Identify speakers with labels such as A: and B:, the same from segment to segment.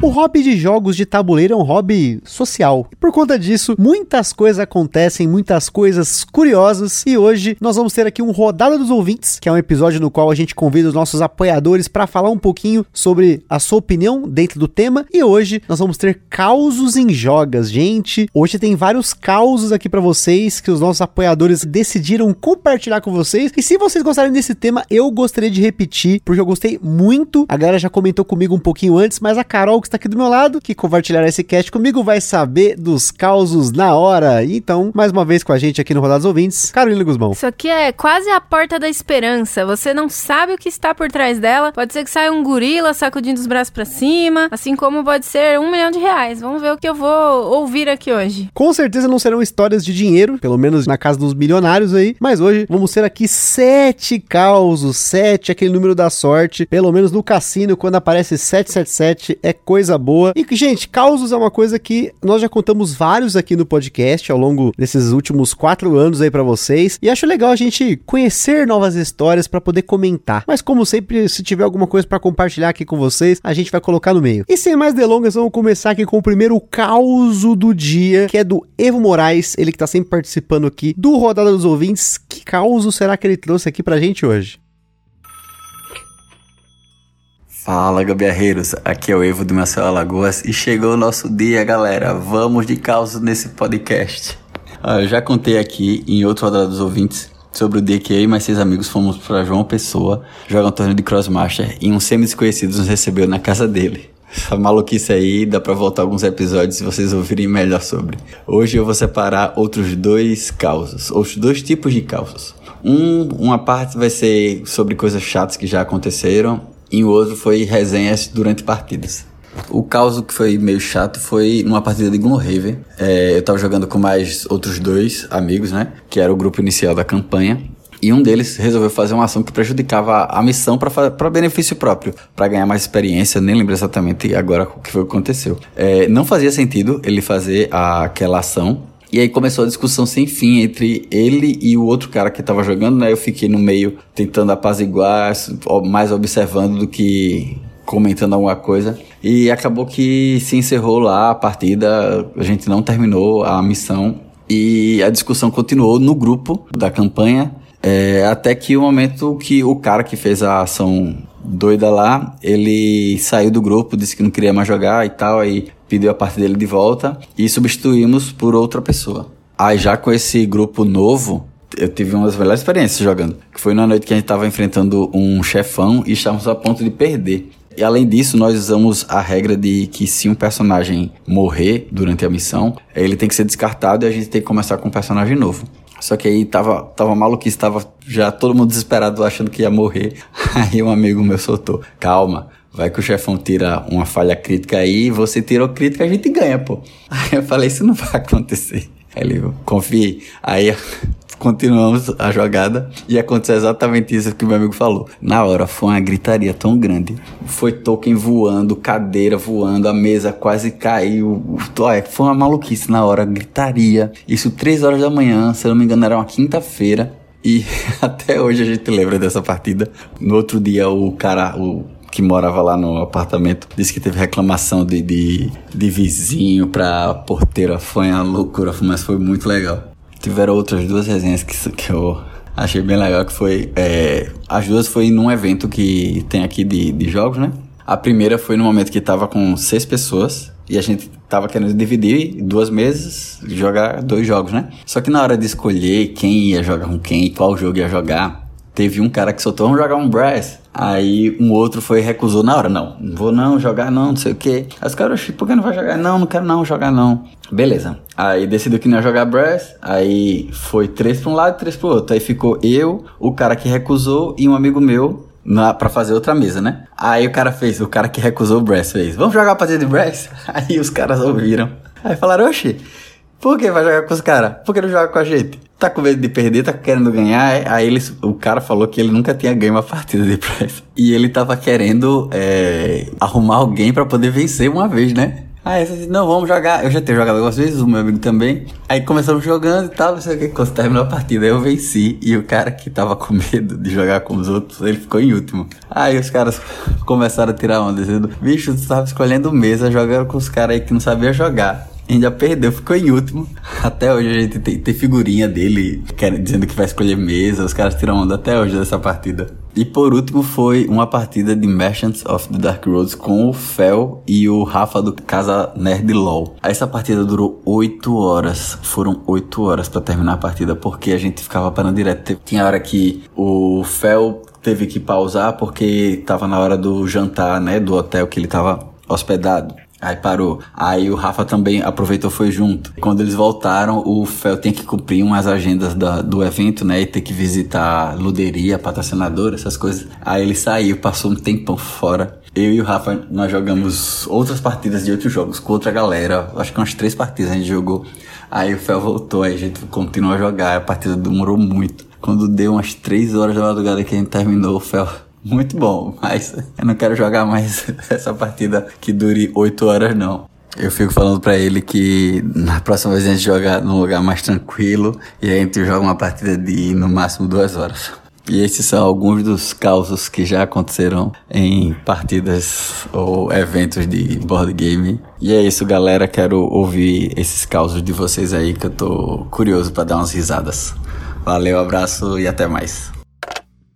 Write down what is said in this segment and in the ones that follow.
A: O hobby de jogos de tabuleiro é um hobby social. E por conta disso, muitas coisas acontecem, muitas coisas curiosas. E hoje nós vamos ter aqui um Rodada dos Ouvintes, que é um episódio no qual a gente convida os nossos apoiadores para falar um pouquinho sobre a sua opinião dentro do tema. E hoje nós vamos ter causos em jogas, gente. Hoje tem vários causos aqui para vocês que os nossos apoiadores decidiram compartilhar com vocês. E se vocês gostarem desse tema, eu gostaria de repetir, porque eu gostei muito. A galera já comentou comigo um pouquinho antes, mas a Carol que está aqui do meu lado, que compartilhará esse cast comigo, vai saber dos causos na hora. Então, mais uma vez com a gente aqui no Rodados Ouvintes, Carolina Guzmão.
B: Isso aqui é quase a porta da esperança. Você não sabe o que está por trás dela. Pode ser que saia um gorila sacudindo os braços para cima, assim como pode ser um milhão de reais. Vamos ver o que eu vou ouvir aqui hoje.
A: Com certeza não serão histórias de dinheiro, pelo menos na casa dos milionários aí, mas hoje vamos ter aqui sete causos, sete, aquele número da sorte, pelo menos no cassino, quando aparece 777, é coisa coisa boa. E, gente, causos é uma coisa que nós já contamos vários aqui no podcast ao longo desses últimos quatro anos aí para vocês. E acho legal a gente conhecer novas histórias para poder comentar. Mas, como sempre, se tiver alguma coisa para compartilhar aqui com vocês, a gente vai colocar no meio. E sem mais delongas, vamos começar aqui com o primeiro causo do dia, que é do Evo Moraes, ele que tá sempre participando aqui do Rodada dos Ouvintes. Que causo será que ele trouxe aqui pra gente hoje?
C: Fala, gambiarreiros! Aqui é o Evo do Marcelo Alagoas e chegou o nosso dia, galera. Vamos de causa nesse podcast. Ah, eu já contei aqui em outro rodada dos ouvintes sobre o dia que eu e mais seis amigos fomos para João Pessoa jogar um torneio de Crossmaster e um semi-desconhecido nos recebeu na casa dele. Essa maluquice aí dá pra voltar alguns episódios se vocês ouvirem melhor sobre. Hoje eu vou separar outros dois causos, outros dois tipos de causos. Um, uma parte vai ser sobre coisas chatas que já aconteceram e o outro foi resenhas durante partidas. O caos que foi meio chato foi numa partida de Gloomhaven. É, eu tava jogando com mais outros dois amigos, né? Que era o grupo inicial da campanha. E um deles resolveu fazer uma ação que prejudicava a missão para benefício próprio, para ganhar mais experiência. Nem lembro exatamente agora o que foi que aconteceu. É, não fazia sentido ele fazer a, aquela ação, e aí começou a discussão sem fim entre ele e o outro cara que tava jogando, né? Eu fiquei no meio tentando apaziguar, mais observando do que comentando alguma coisa. E acabou que se encerrou lá a partida, a gente não terminou a missão e a discussão continuou no grupo da campanha. É, até que o momento que o cara que fez a ação doida lá, ele saiu do grupo, disse que não queria mais jogar e tal, aí pediu a parte dele de volta e substituímos por outra pessoa. Aí já com esse grupo novo, eu tive uma das melhores experiências jogando. Que foi na noite que a gente estava enfrentando um chefão e estávamos a ponto de perder. E além disso, nós usamos a regra de que se um personagem morrer durante a missão, ele tem que ser descartado e a gente tem que começar com um personagem novo. Só que aí tava, tava maluquice, tava já todo mundo desesperado achando que ia morrer. Aí um amigo meu soltou: Calma, Vai que o chefão tira uma falha crítica aí, você tirou crítica, a gente ganha, pô. Aí eu falei, isso não vai acontecer. Aí ele, confie. Aí continuamos a jogada e aconteceu exatamente isso que meu amigo falou. Na hora foi uma gritaria tão grande. Foi token voando, cadeira voando, a mesa quase caiu. Foi uma maluquice na hora, gritaria. Isso três horas da manhã, se eu não me engano era uma quinta-feira. E até hoje a gente lembra dessa partida. No outro dia o cara, o que morava lá no apartamento disse que teve reclamação de, de, de vizinho pra porteira. Foi uma loucura, mas foi muito legal. Tiveram outras duas resenhas que, que eu achei bem legal, que foi... É, as duas foi num evento que tem aqui de, de jogos, né? A primeira foi no momento que tava com seis pessoas e a gente tava querendo dividir duas mesas, jogar dois jogos, né? Só que na hora de escolher quem ia jogar com quem, qual jogo ia jogar, teve um cara que soltou, vamos jogar um Brass. Aí um outro foi recusou na hora, não, não vou não jogar não, não sei o que. Aí os caras, por que não vai jogar? Não, não quero não jogar não. Beleza. Aí decidiu que não ia jogar Brass, aí foi três pra um lado e três pro outro. Aí ficou eu, o cara que recusou e um amigo meu na, pra fazer outra mesa, né? Aí o cara fez, o cara que recusou o Brass fez, vamos jogar a partida de Brass? Aí os caras ouviram. Aí falaram, oxi, Por que vai jogar com os caras? Por que não joga com a gente? Tá com medo de perder, tá querendo ganhar? Aí eles, o cara falou que ele nunca tinha ganho uma partida de Price. E ele tava querendo é, arrumar alguém para poder vencer uma vez, né? Aí eu disse, não, vamos jogar. Eu já tenho jogado algumas vezes, o meu amigo também. Aí começamos jogando e tal, não sei o que. Quando terminou a partida, eu venci. E o cara que tava com medo de jogar com os outros, ele ficou em último. Aí os caras começaram a tirar onda, dizendo, bicho, tu tava escolhendo mesa, jogando com os caras aí que não sabia jogar ainda perdeu, ficou em último. Até hoje a gente tem, tem figurinha dele quer, dizendo que vai escolher mesa. Os caras tiram onda até hoje dessa partida. E por último foi uma partida de Merchants of the Dark Roads com o Fel e o Rafa do Casa Nerd LOL. Essa partida durou 8 horas. Foram 8 horas para terminar a partida porque a gente ficava parando direto. Tinha hora que o Fel teve que pausar porque tava na hora do jantar, né, do hotel que ele tava hospedado. Aí parou. Aí o Rafa também aproveitou foi junto. Quando eles voltaram, o Fel tem que cumprir umas agendas da, do evento, né? E ter que visitar luderia, patrocinador, essas coisas. Aí ele saiu, passou um tempão fora. Eu e o Rafa, nós jogamos outras partidas de outros jogos com outra galera. Acho que umas três partidas a gente jogou. Aí o Fel voltou, aí a gente continuou a jogar. A partida demorou muito. Quando deu umas três horas da madrugada que a gente terminou, o Fel muito bom, mas eu não quero jogar mais essa partida que dure 8 horas, não. Eu fico falando para ele que na próxima vez a gente joga num lugar mais tranquilo e a gente joga uma partida de no máximo duas horas. E esses são alguns dos causos que já aconteceram em partidas ou eventos de board game. E é isso, galera. Quero ouvir esses causos de vocês aí que eu tô curioso para dar umas risadas. Valeu, abraço e até mais.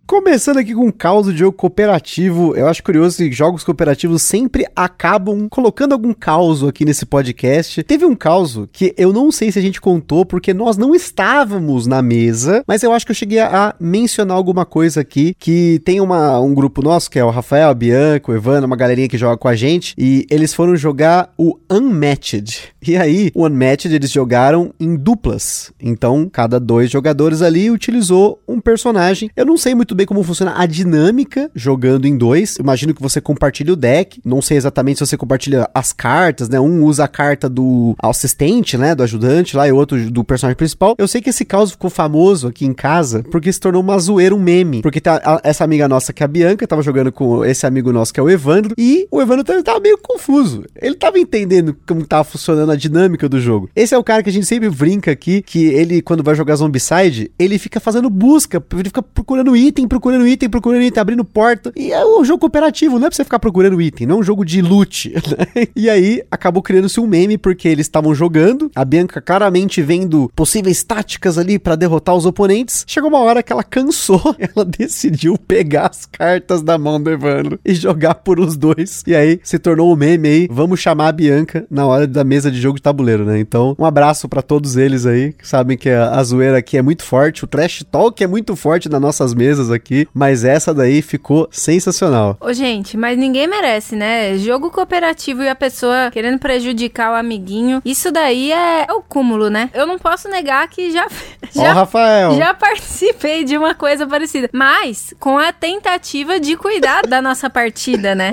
A: Começando aqui com um caos de jogo cooperativo, eu acho curioso que jogos cooperativos sempre acabam colocando algum caos aqui nesse podcast. Teve um caos que eu não sei se a gente contou porque nós não estávamos na mesa, mas eu acho que eu cheguei a mencionar alguma coisa aqui que tem uma, um grupo nosso que é o Rafael, a Bianca, o Evandro, uma galerinha que joga com a gente e eles foram jogar o Unmatched. E aí, o Unmatched eles jogaram em duplas. Então, cada dois jogadores ali utilizou um personagem. Eu não sei muito bem como funciona a dinâmica jogando em dois. Imagino que você compartilha o deck. Não sei exatamente se você compartilha as cartas, né? Um usa a carta do assistente, né? Do ajudante lá e outro do personagem principal. Eu sei que esse caos ficou famoso aqui em casa porque se tornou uma zoeira, um meme. Porque tá, a, essa amiga nossa que é a Bianca tava jogando com esse amigo nosso que é o Evandro. E o Evandro também tava meio confuso. Ele tava entendendo como tava funcionando a dinâmica do jogo. Esse é o cara que a gente sempre brinca aqui, que ele, quando vai jogar Zombicide, ele fica fazendo busca, ele fica procurando item, procurando item, procurando item, abrindo porta. E é um jogo cooperativo, não é pra você ficar procurando item, não é um jogo de loot. Né? E aí, acabou criando-se um meme, porque eles estavam jogando, a Bianca claramente vendo possíveis táticas ali para derrotar os oponentes. Chegou uma hora que ela cansou, ela decidiu pegar as cartas da mão do Evandro e jogar por os dois. E aí, se tornou um meme aí, vamos chamar a Bianca na hora da mesa de jogo de tabuleiro, né? Então, um abraço para todos eles aí, que sabem que a, a zoeira aqui é muito forte, o trash talk é muito forte nas nossas mesas aqui, mas essa daí ficou sensacional.
B: Ô, gente, mas ninguém merece, né? Jogo cooperativo e a pessoa querendo prejudicar o amiguinho, isso daí é, é o cúmulo, né? Eu não posso negar que já. já
A: Ó, Rafael.
B: Já participei de uma coisa parecida, mas com a tentativa de cuidar da nossa partida, né?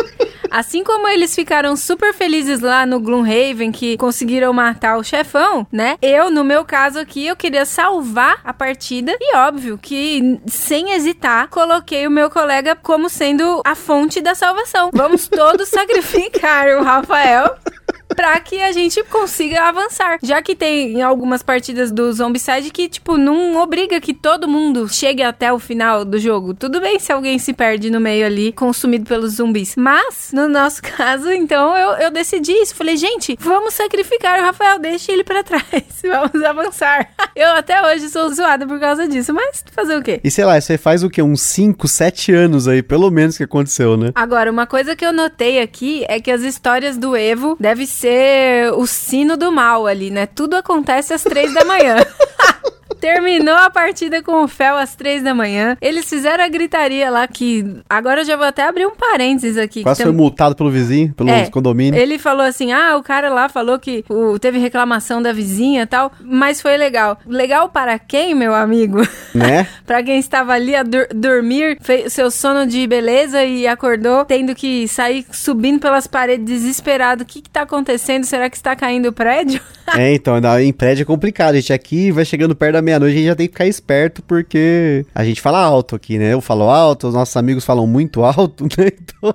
B: Assim como eles ficaram super felizes lá no Gloomhaven, que conseguiram matar o chefão, né? Eu, no meu caso aqui, eu queria salvar a partida. E óbvio que, sem hesitar, coloquei o meu colega como sendo a fonte da salvação. Vamos todos sacrificar o Rafael pra que a gente consiga avançar. Já que tem algumas partidas do Zombicide que, tipo, não obriga que todo mundo chegue até o final do jogo. Tudo bem se alguém se perde no meio ali, consumido pelos zumbis. Mas, no nosso caso, então, eu, eu decidi isso. Falei, gente, vamos sacrificar o Rafael, deixe ele pra trás. Vamos avançar. Eu até hoje sou zoada por causa disso, mas fazer o quê?
A: E sei lá, isso aí faz o quê? Uns 5, 7 anos aí, pelo menos que aconteceu, né?
B: Agora, uma coisa que eu notei aqui é que as histórias do Evo devem ser o sino do mal ali, né? Tudo acontece às três da manhã. Terminou a partida com o Fel às três da manhã. Eles fizeram a gritaria lá que. Agora eu já vou até abrir um parênteses aqui.
A: Quase foi
B: tem-
A: multado pelo vizinho, pelo
B: É,
A: condomínio.
B: Ele falou assim: ah, o cara lá falou que o- teve reclamação da vizinha e tal, mas foi legal. Legal para quem, meu amigo?
A: Né?
B: Pra quem estava ali a dur- dormir, fez seu sono de beleza e acordou tendo que sair subindo pelas paredes desesperado. O que, que tá acontecendo? Será que está caindo o prédio?
A: É, então, em prédio é complicado. A gente aqui vai chegando perto da meia-noite, a gente já tem que ficar esperto, porque a gente fala alto aqui, né? Eu falo alto, os nossos amigos falam muito alto, né? Então,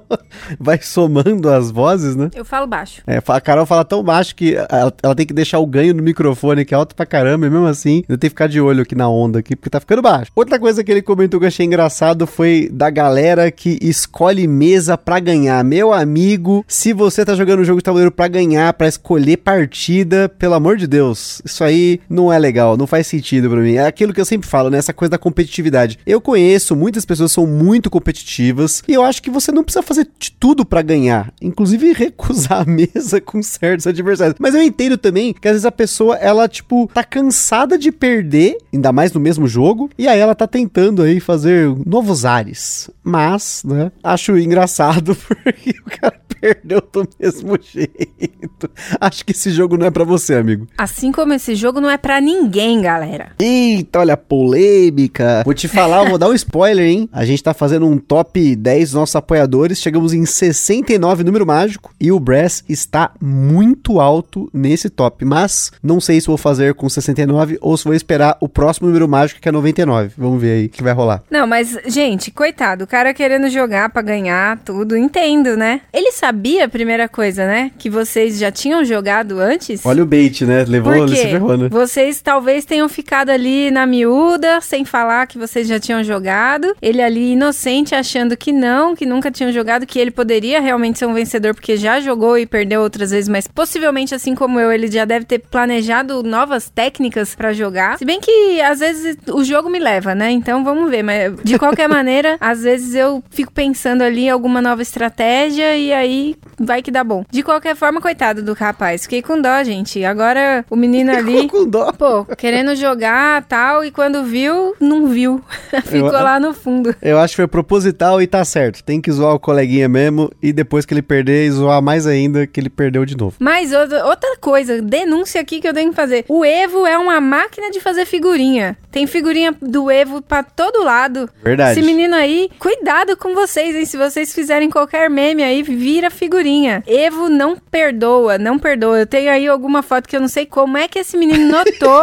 A: vai somando as vozes, né?
B: Eu falo baixo.
A: É, a Carol fala tão baixo que ela, ela tem que deixar o ganho no microfone, que é alto pra caramba, e mesmo assim, eu tenho que ficar de olho aqui na onda aqui, porque tá ficando baixo. Outra coisa que ele comentou que eu achei engraçado foi da galera que escolhe mesa pra ganhar. Meu amigo, se você tá jogando um jogo de tabuleiro pra ganhar, pra escolher partida, pelo amor de Deus, isso aí não é legal, não faz sentido pra mim. É aquilo que eu sempre falo, né? Essa coisa da competitividade. Eu conheço, muitas pessoas são muito competitivas, e eu acho que você não precisa fazer de tudo pra ganhar, inclusive recusar a mesa com certos adversários. Mas eu entendo também que às vezes a pessoa, ela, tipo, tá cansada de perder, ainda mais no mesmo jogo, e aí ela tá tentando aí fazer novos ares. Mas, né, acho engraçado porque o cara perdeu do mesmo jeito. Acho que esse jogo não é pra você, amigo.
B: Assim como esse jogo não é pra ninguém, galera.
A: Eita, olha a polêmica. Vou te falar, vou dar um spoiler, hein? A gente tá fazendo um top 10 dos nossos apoiadores. Chegamos em 69 número mágico e o Brass está muito alto nesse top. Mas não sei se vou fazer com 69 ou se vou esperar o próximo número mágico que é 99. Vamos ver aí o que vai rolar.
B: Não, mas, gente, coitado, o cara querendo jogar pra ganhar tudo, entendo, né? Ele sabia, a primeira coisa, né? Que vocês já tinham jogado antes?
A: Olha o bait, né? Levou,
B: Por
A: ele se ferrou, né?
B: Vocês talvez tenham ficado ali na miúda, sem falar que vocês já tinham jogado. Ele ali inocente, achando que não, que nunca tinham jogado, que ele poderia realmente ser um vencedor, porque já jogou e perdeu outras vezes, mas possivelmente, assim como eu, ele já deve ter planejado novas técnicas pra jogar. Se bem que às vezes o jogo me leva, né? Então vamos ver. Mas de qualquer maneira, às vezes eu fico pensando ali em alguma nova estratégia e aí vai que dá bom. De qualquer forma, coitado do rapaz. Fiquei com dó, gente. Agora o menino ali.
A: Com dó.
B: Pô, querendo jogar tal, e quando viu, não viu. Ficou
A: Eu-
B: lá no fundo.
A: Eu acho que foi proposital e tá certo. Tem que zoar o coleguinha mesmo e depois que ele perder, zoar mais ainda que ele perdeu de novo.
B: Mas outra, outra coisa, denúncia aqui que eu tenho que fazer. O Evo é uma máquina de fazer figurinha. Tem figurinha do Evo pra todo lado.
A: Verdade.
B: Esse menino aí, cuidado com vocês, hein? Se vocês fizerem qualquer meme aí, vira figurinha. Evo não perdoa, não perdoa. Eu tenho aí alguma foto que eu não sei como é que esse menino notou.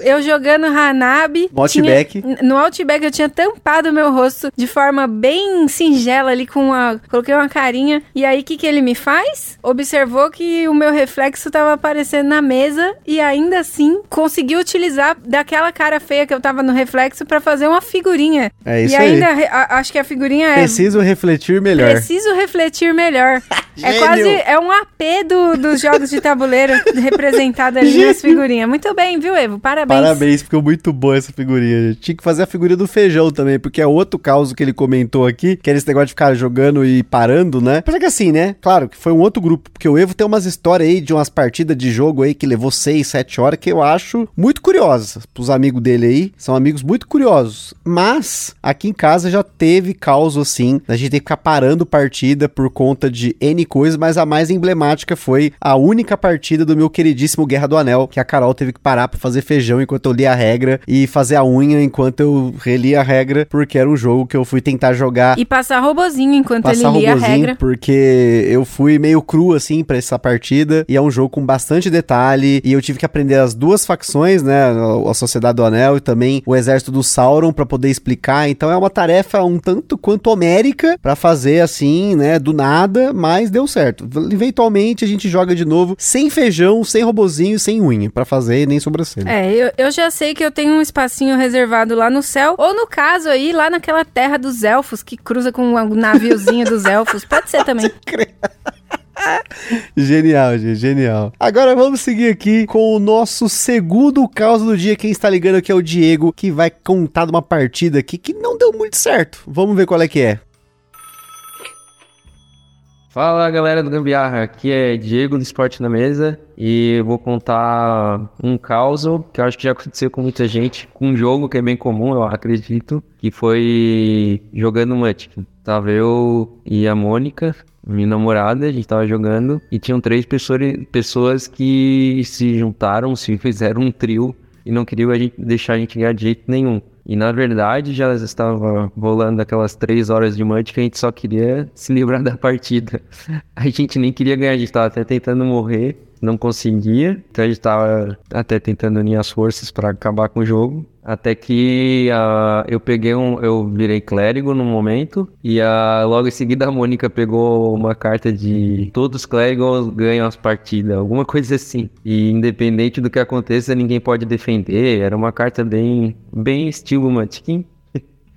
B: Eu jogando Hanabi.
A: No Outback.
B: tinha- no Outback eu tinha tampado o meu rosto de forma bem singela ali com a... Coloquei uma carinha. E aí, o que que ele me faz? Observou que o meu reflexo tava aparecendo na mesa e ainda assim conseguiu utilizar daquela cara feia que eu tava no reflexo pra fazer uma figurinha.
A: É isso
B: e
A: aí.
B: ainda re- a- acho que a figurinha é
A: Preciso refletir melhor.
B: Preciso refletir melhor. é quase é um AP do, dos jogos de tabuleiro representado ali nas figurinhas. Muito bem, viu, Evo? Parabéns.
A: Parabéns, ficou muito boa essa figurinha. gente. Tinha que fazer a figurinha do feijão também, porque é outro caso que ele comentou aqui, que era esse negócio de ficar jogando e parando, né? Apesar que assim, né? Claro que foi um outro grupo, porque o Evo tem umas histórias aí de umas partidas de jogo aí que levou 6, 7 horas, que eu acho muito curiosas pros amigos dele aí. São amigos muito curiosos. Mas, aqui em casa já teve caos assim, da gente ter que ficar parando partida por conta de N coisas, mas a mais emblemática foi a única partida do meu queridíssimo Guerra do Anel, que a Carol teve que parar pra fazer feijão enquanto eu lia a regra e fazer a unha enquanto eu relia a regra, porque era um jogo que eu fui tentar jogar
B: E passar robozinho enquanto
A: passar
B: ele lia a regra.
A: porque eu fui meio cru, assim, pra essa partida, e é um jogo com bastante detalhe, e eu tive que aprender as duas facções, né, a Sociedade do Anel e também o Exército do Sauron pra poder explicar, então é uma tarefa um tanto quanto homérica pra fazer assim, né, do nada, mas deu certo. Eventualmente a gente joga de novo, sem feijão, sem robozinho, sem unha, pra fazer nem sobrancelha.
B: É, eu, eu já sei que eu tenho um espacinho reservado lá no céu, ou no caso aí, lá naquela terra dos elfos, que cruza com o naviozinho dos elfos. Pode ser também.
A: Genial, gente, genial. Agora vamos seguir aqui com o nosso segundo caos do dia. Quem está ligando aqui é o Diego, que vai contar de uma partida aqui que não deu muito certo. Vamos ver qual é que é.
D: Fala galera do Gambiarra, aqui é Diego do Esporte na Mesa e eu vou contar um caos que eu acho que já aconteceu com muita gente, com um jogo que é bem comum, eu acredito, que foi jogando Munchkin. Tava eu e a Mônica, minha namorada, a gente tava jogando e tinham três pessoas, que se juntaram, se fizeram um trio e não queriam a gente, deixar a gente ganhar de jeito nenhum. E na verdade já estava rolando aquelas três horas de munch que a gente só queria se livrar da partida. A gente nem queria ganhar, a gente estava até tentando morrer, não conseguia. Então a gente estava até tentando unir as forças para acabar com o jogo. Até que uh, eu peguei um. Eu virei clérigo no momento. E uh, logo em seguida a Mônica pegou uma carta de todos os clérigos ganham as partidas, alguma coisa assim. E independente do que aconteça, ninguém pode defender. Era uma carta bem, bem estilo Mantiquim.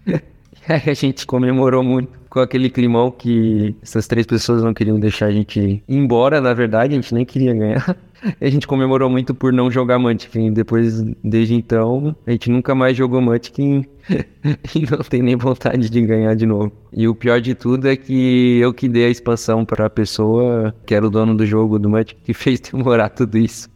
D: a gente comemorou muito com aquele climão que essas três pessoas não queriam deixar a gente ir embora, na verdade, a gente nem queria ganhar. a gente comemorou muito por não jogar Munchkin. Depois, desde então, a gente nunca mais jogou Munchkin e não tem nem vontade de ganhar de novo. E o pior de tudo é que eu que dei a expansão para a pessoa que era o dono do jogo do Munchkin que fez demorar tudo isso.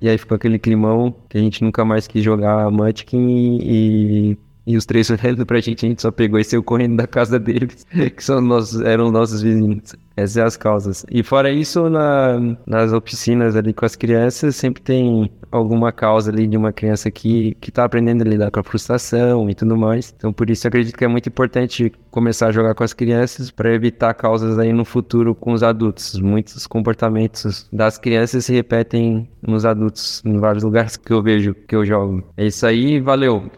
D: e aí ficou aquele climão que a gente nunca mais quis jogar Munchkin e e os três olhando pra gente, a gente só pegou e saiu correndo da casa deles, que são nossos, eram nossos vizinhos. Essas são as causas. E fora isso, na, nas oficinas ali com as crianças, sempre tem alguma causa ali de uma criança que, que tá aprendendo a lidar com a frustração e tudo mais. Então, por isso, eu acredito que é muito importante começar a jogar com as crianças para evitar causas aí no futuro com os adultos. Muitos comportamentos das crianças se repetem nos adultos, em vários lugares que eu vejo, que eu jogo. É isso aí, valeu!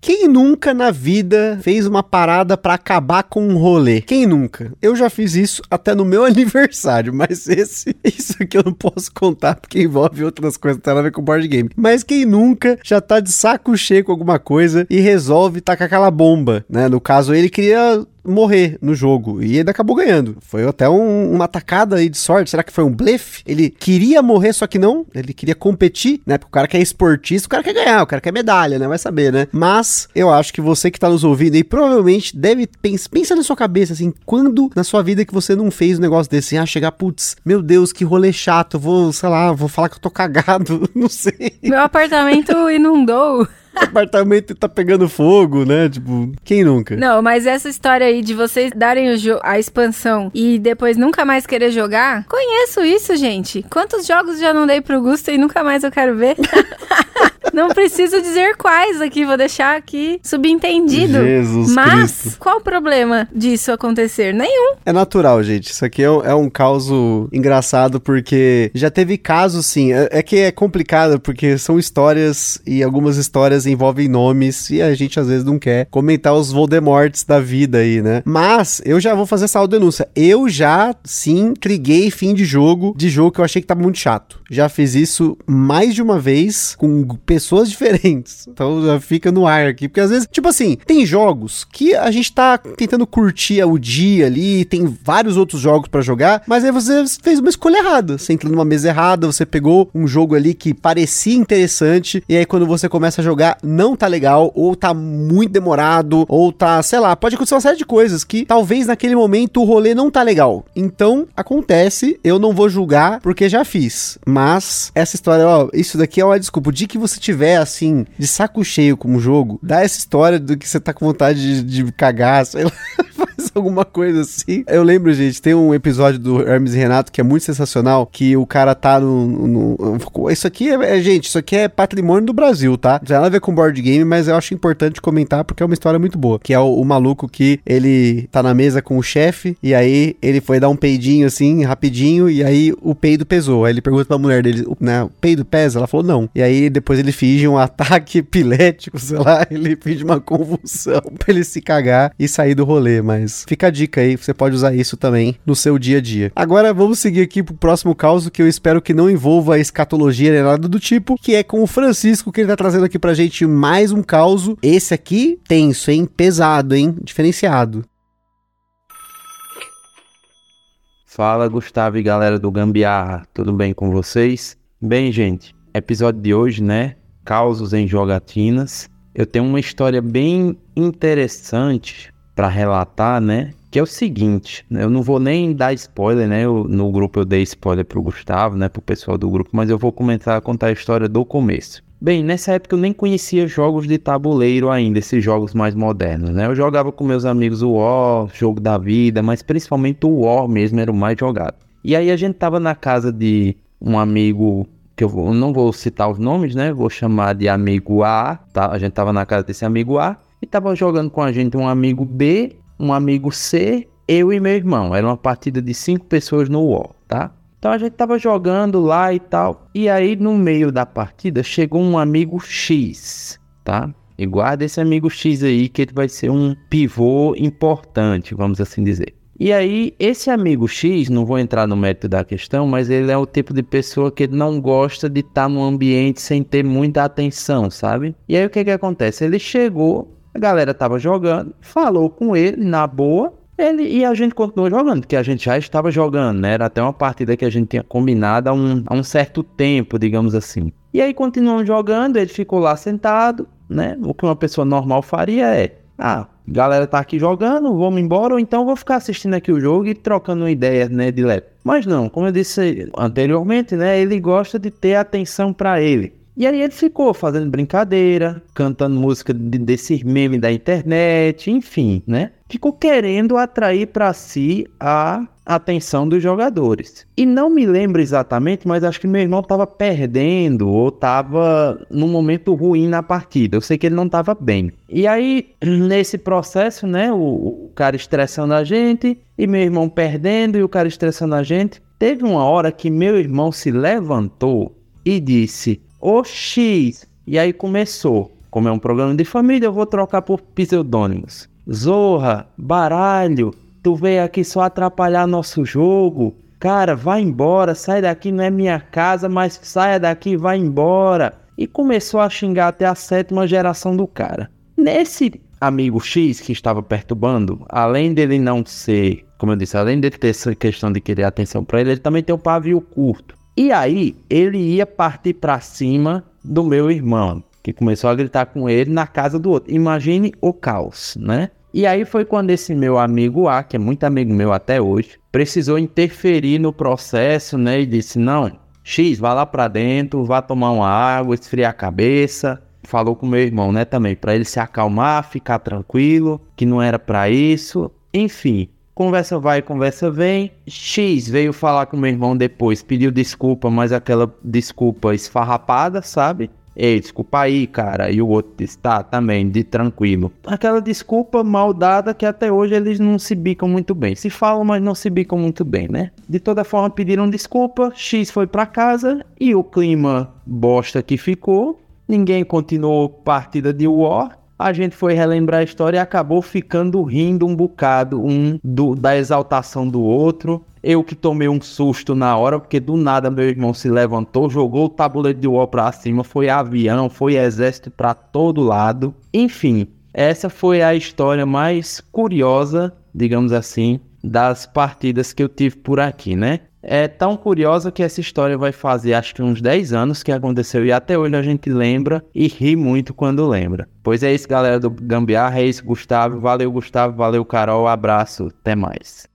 A: Quem nunca na vida fez uma parada para acabar com um rolê? Quem nunca? Eu já fiz isso até no meu aniversário, mas esse, isso aqui eu não posso contar porque envolve outras coisas, tem a ver com board game. Mas quem nunca já tá de saco cheio com alguma coisa e resolve tacar aquela bomba, né? No caso, ele queria morrer no jogo. E ele acabou ganhando. Foi até um, uma atacada aí de sorte. Será que foi um blefe? Ele queria morrer, só que não. Ele queria competir, né? Porque o cara quer esportista, o cara quer ganhar, o cara quer medalha, né? Vai saber, né? Mas eu acho que você que tá nos ouvindo aí provavelmente deve pensar pensa na sua cabeça assim, quando na sua vida que você não fez um negócio desse, assim, ah, chegar, putz, meu Deus, que rolê chato, vou, sei lá, vou falar que eu tô cagado, não sei.
B: Meu apartamento inundou
A: o apartamento tá pegando fogo, né? Tipo, quem nunca?
B: Não, mas essa história aí de vocês darem a expansão e depois nunca mais querer jogar, conheço isso, gente. Quantos jogos já não dei pro Gusto e nunca mais eu quero ver? Não preciso dizer quais aqui, vou deixar aqui subentendido.
A: Jesus
B: Mas
A: Cristo.
B: qual o problema disso acontecer? Nenhum.
A: É natural, gente. Isso aqui é, um- é um caso engraçado porque já teve casos, sim. É, é que é complicado porque são histórias e algumas histórias envolvem nomes e a gente às vezes não quer comentar os Voldemorts da vida aí, né? Mas eu já vou fazer essa denúncia. Eu já, sim, triguei fim de jogo, de jogo que eu achei que tava muito chato. Já fiz isso mais de uma vez com pessoas diferentes. Então já fica no ar aqui. Porque às vezes, tipo assim, tem jogos que a gente tá tentando curtir o dia ali, tem vários outros jogos pra jogar, mas aí você fez uma escolha errada. Você entrou numa mesa errada, você pegou um jogo ali que parecia interessante, e aí quando você começa a jogar, não tá legal, ou tá muito demorado, ou tá, sei lá, pode acontecer uma série de coisas que talvez naquele momento o rolê não tá legal. Então, acontece, eu não vou julgar porque já fiz. Mas essa história, ó, isso daqui é uma desculpa. O dia que você tiver assim, de saco cheio com o jogo, dá essa história do que você tá com vontade de, de cagar, sei lá. alguma coisa assim. Eu lembro, gente, tem um episódio do Hermes e Renato que é muito sensacional, que o cara tá no... no- isso aqui é, é- gente, isso aqui é patrimônio do Brasil, tá? Não tem nada a ver com board game, mas eu acho importante comentar porque é uma história muito boa. Que é o, o maluco que ele tá na mesa com o chefe e aí ele foi dar um peidinho assim, rapidinho, e aí o peido pesou. Aí ele pergunta pra mulher dele, o- né, o peido pesa? Ela falou não. E aí depois ele finge um ataque epilético, sei lá, ele finge uma convulsão pra ele se cagar e sair do rolê, mas fica a dica aí, você pode usar isso também no seu dia a dia. Agora vamos seguir aqui pro próximo caso que eu espero que não envolva a escatologia nem nada do tipo, que é com o Francisco que ele tá trazendo aqui pra gente mais um caos. Esse aqui tenso, hein? Pesado, hein? Diferenciado.
D: Fala Gustavo e galera do Gambiarra, tudo bem com vocês? Bem, gente, episódio de hoje, né? Causos em jogatinas. Eu tenho uma história bem interessante para relatar, né?
E: que é o seguinte, né, eu não vou nem dar spoiler, né? Eu, no grupo eu dei spoiler pro Gustavo, né? Pro pessoal do grupo, mas eu vou começar a contar a história do começo. Bem, nessa época eu nem conhecia jogos de tabuleiro ainda, esses jogos mais modernos, né? Eu jogava com meus amigos o War, jogo da vida, mas principalmente o War mesmo era o mais jogado. E aí a gente tava na casa de um amigo que eu vou- não vou citar os nomes, né? Vou chamar de amigo A, tá? A gente tava na casa desse amigo A e tava jogando com a gente um amigo B, um amigo C, eu e meu irmão. Era uma partida de cinco pessoas no UOL, tá? Então a gente tava jogando lá e tal. E aí no meio da partida chegou um amigo X, tá? E guarda esse amigo X aí que ele vai ser um pivô importante, vamos assim dizer. E aí, esse amigo X, não vou entrar no mérito da questão, mas ele é o tipo de pessoa que não gosta de estar num ambiente sem ter muita atenção, sabe? E aí o que que acontece? Ele chegou, a galera tava jogando, falou com ele na boa, ele e a gente continuou jogando, porque a gente já estava jogando, né? Era até uma partida que a gente tinha combinado há um, há um certo tempo, digamos assim. E aí continuam jogando, ele ficou lá sentado, né? O que uma pessoa normal faria é, ah, galera tá aqui jogando, vamos embora, ou então vou ficar assistindo aqui o jogo e trocando uma ideia, né, de leve. Mas não, como eu disse anteriormente, né, ele gosta de ter atenção pra ele. E aí ele ficou fazendo brincadeira, cantando música de, desses memes da internet, enfim, né? Ficou querendo atrair pra si a atenção dos jogadores. E não me lembro exatamente, mas acho que meu irmão tava perdendo ou tava num momento ruim na partida. Eu sei que ele não tava bem. E aí, nesse processo, né, o, o cara estressando a gente e meu irmão perdendo e o cara estressando a gente, teve uma hora que meu irmão se levantou e disse: Ô X. E aí começou. Como é um programa de família, eu vou trocar por pseudônimos. Zorra, baralho, tu veio aqui só atrapalhar nosso jogo. Cara, vai embora, sai daqui, não é minha casa, mas saia daqui, vai embora. E começou a xingar até a sétima geração do cara. Nesse amigo X que estava perturbando, além dele não ser, como eu disse, além dele ter essa questão de querer atenção pra ele, ele também tem o pavio curto. E aí, ele ia partir pra cima do meu irmão, que começou a gritar com ele na casa do outro. Imagine o caos, né? E aí foi quando esse meu amigo A, que é muito amigo meu até hoje, precisou interferir no processo, né? E disse: Não, X, vá lá pra dentro, vá tomar uma água, esfriar a cabeça. Falou com meu irmão, né? Também, pra ele se acalmar, ficar tranquilo, que não era pra isso. Enfim, Conversa vai, conversa vem. X veio falar com meu irmão depois, pediu desculpa, mas aquela desculpa esfarrapada, sabe? Ei, desculpa aí, cara. E o outro disse, tá, também, de tranquilo. Aquela desculpa mal dada que até hoje eles não se bicam muito bem. Se falam, mas não se bicam muito bem, né? De toda forma, pediram desculpa. X foi pra casa e o clima bosta que ficou. Ninguém continuou partida de War a gente foi relembrar a história e acabou ficando rindo um bocado, um do, da exaltação do outro. Eu que tomei um susto na hora, porque do nada meu irmão se levantou, jogou o tabuleiro de war pra cima, foi avião, foi exército pra todo lado. Enfim, essa foi a história mais curiosa, digamos assim, das partidas que eu tive por aqui, né? É tão curiosa que essa história vai fazer acho que uns 10 anos que aconteceu e até hoje a gente lembra e ri muito quando lembra. Pois é isso, galera do Gambiarra, é isso, Gustavo. Valeu, Gustavo, valeu, Carol, abraço, até mais.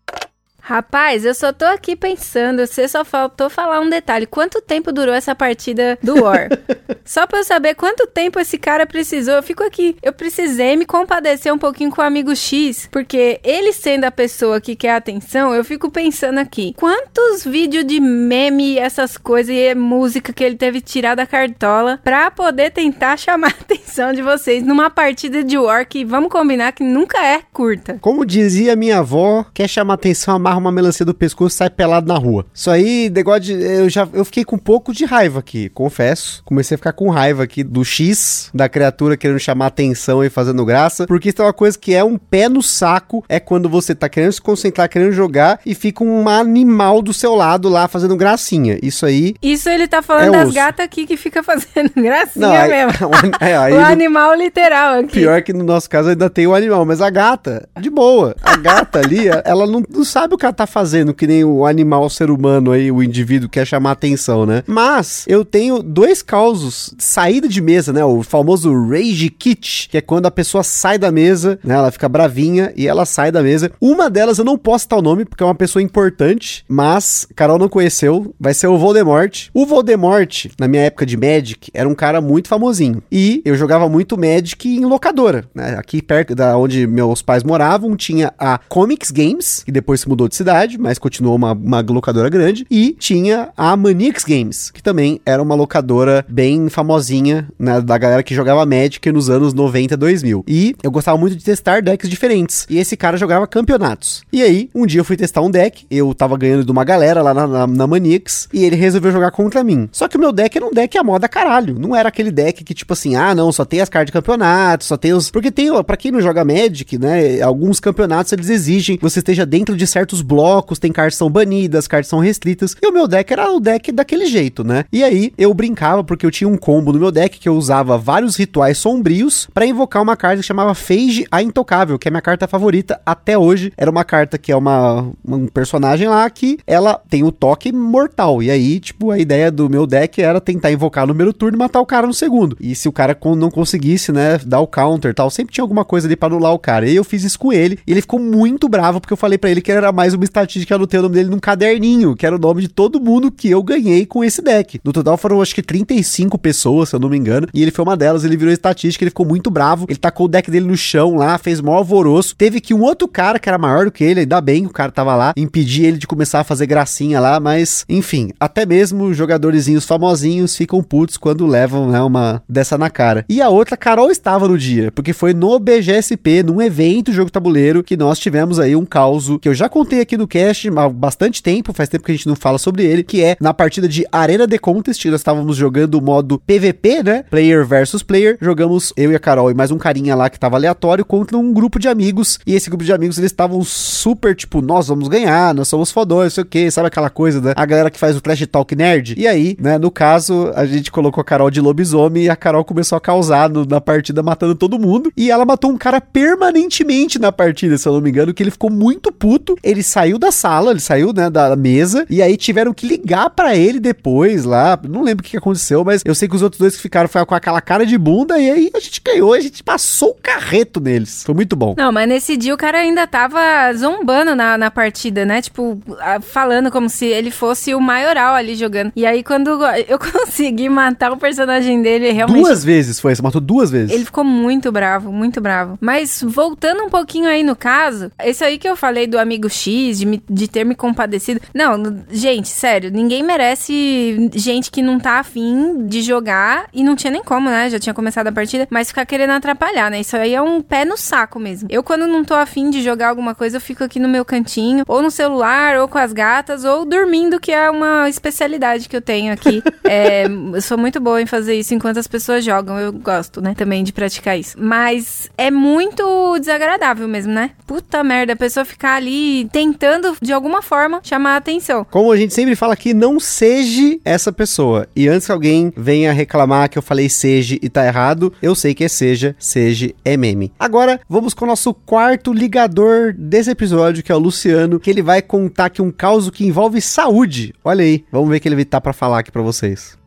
B: Rapaz, eu só tô aqui pensando, você só faltou falar um detalhe. Quanto tempo durou essa partida do War? só pra eu saber quanto tempo esse cara precisou. Eu fico aqui, eu precisei me compadecer um pouquinho com o amigo X, porque ele sendo a pessoa que quer atenção, eu fico pensando aqui, quantos vídeos de meme, essas coisas e música que ele teve tirar da cartola pra poder tentar chamar a atenção de vocês numa partida de War que, vamos combinar, que nunca é curta.
A: Como dizia minha avó, quer chamar atenção, amarra uma melancia do pescoço e sai pelado na rua. Isso aí, negócio de. Eu já eu fiquei com um pouco de raiva aqui, confesso. Comecei a ficar com raiva aqui do X, da criatura querendo chamar atenção e fazendo graça. Porque isso é uma coisa que é um pé no saco. É quando você tá querendo se concentrar, querendo jogar e fica um animal do seu lado lá fazendo gracinha. Isso aí.
B: Isso ele tá falando
A: É
B: das
A: osso.
B: gatas aqui que fica fazendo gracinha
A: aí-
B: mesmo.
A: é, aí
B: o
A: no-
B: animal literal aqui.
A: Pior que no nosso caso ainda tem o animal, mas a gata, de boa. A gata ali, ela não, não sabe o que nunca tá fazendo que nem o animal, o ser humano aí, o indivíduo quer chamar atenção, né? Mas eu tenho dois causos saída de mesa, né? O famoso rage kit, que é quando a pessoa sai da mesa, né? Ela fica bravinha e ela sai da mesa. Uma delas eu não posso citar o nome porque é uma pessoa importante, mas Carol não conheceu, vai ser o Voldemort. O Voldemort, na minha época de Magic, era um cara muito famosinho. E eu jogava muito Magic em locadora, né? Aqui perto da onde meus pais moravam, tinha a Comics Games, que depois se mudou de cidade, mas continuou uma, uma locadora grande, e tinha a Maniacs Games, que também era uma locadora bem famosinha, né, da galera que jogava Magic nos anos 90, 2000. E eu gostava muito de testar decks diferentes. E esse cara jogava campeonatos. E aí, um dia eu fui testar um deck, eu tava ganhando de uma galera lá na, na, na Maniacs, e ele resolveu jogar contra mim. Só que o meu deck era um deck a moda caralho. Não era aquele deck que, tipo assim, ah, não, só tem as cartas de campeonato, só tem os. Porque tem, para quem não joga Magic, né? Alguns campeonatos eles exigem que você esteja dentro de certos blocos, tem cartas são banidas, cartas são restritas. E o meu deck era o deck daquele jeito, né? E aí eu brincava porque eu tinha um combo no meu deck que eu usava vários rituais sombrios para invocar uma carta que chamava Phage a Intocável, que é minha carta favorita até hoje. Era uma carta que é uma um personagem lá que ela tem o toque mortal. E aí, tipo, a ideia do meu deck era tentar invocar no primeiro turno e matar o cara no segundo. E se o cara não conseguisse, né, dar o counter tal, sempre tinha alguma coisa ali para anular o cara. E eu fiz isso com ele, e ele ficou muito bravo porque eu falei para ele que era mais uma estatística anotei o nome dele num caderninho, que era o nome de todo mundo que eu ganhei com esse deck. No total foram acho que 35 pessoas, se eu não me engano, e ele foi uma delas, ele virou estatística, ele ficou muito bravo, ele tacou o deck dele no chão lá, fez maior alvoroço. Teve que um outro cara que era maior do que ele, ainda bem o cara tava lá, impedir ele de começar a fazer gracinha lá, mas enfim, até mesmo jogadorzinhos famosinhos ficam putos quando levam, né, uma dessa na cara. E a outra, Carol estava no dia, porque foi no BGSP, num evento jogo tabuleiro, que nós tivemos aí um caos que eu já contei aqui no cast há bastante tempo, faz tempo que a gente não fala sobre ele, que é na partida de Arena The Contest, nós estávamos jogando o modo PVP, né? Player versus player. Jogamos eu e a Carol e mais um carinha lá que tava aleatório contra um grupo de amigos. E esse grupo de amigos eles estavam super tipo, nós vamos ganhar, nós somos fodões, não sei o que, sabe aquela coisa da a galera que faz o trash talk nerd? E aí, né, no caso, a gente colocou a Carol de lobisomem e a Carol começou a causar no, na partida matando todo mundo. E ela matou um cara permanentemente na partida, se eu não me engano, que ele ficou muito puto. Ele saiu da sala, ele saiu, né, da mesa, e aí tiveram que ligar para ele depois lá. Não lembro o que aconteceu, mas eu sei que os outros dois que ficaram foi com aquela cara de bunda, e aí a gente ganhou, a gente passou o carreto neles. Foi muito bom.
B: Não, mas nesse dia o cara ainda tava zombando na, na partida, né? Tipo, falando como se ele fosse o maioral ali jogando. E aí, quando eu consegui matar o personagem dele, realmente.
A: Duas vezes foi, você matou duas vezes.
B: Ele ficou muito bravo, muito bravo. Mas voltando um pouquinho aí no caso, esse aí que eu falei do amigo X, de, me, de ter me compadecido. Não, gente, sério, ninguém merece gente que não tá afim de jogar e não tinha nem como, né? Já tinha começado a partida, mas ficar querendo atrapalhar, né? Isso aí é um pé no saco mesmo. Eu, quando não tô afim de jogar alguma coisa, eu fico aqui no meu cantinho, ou no celular, ou com as gatas, ou dormindo, que é uma especialidade que eu tenho aqui. é, eu sou muito boa em fazer isso enquanto as pessoas jogam. Eu gosto, né? Também de praticar isso. Mas é muito desagradável mesmo, né? Puta merda, a pessoa ficar ali tentando, de alguma forma, chamar a atenção.
A: Como a gente sempre fala aqui, não seja essa pessoa. E antes que alguém venha reclamar que eu falei seja e tá errado, eu sei que é seja, seja é meme. Agora, vamos com o nosso quarto ligador desse episódio, que é o Luciano, que ele vai contar aqui um caos que envolve saúde. Olha aí, vamos ver o que ele tá para falar aqui para vocês.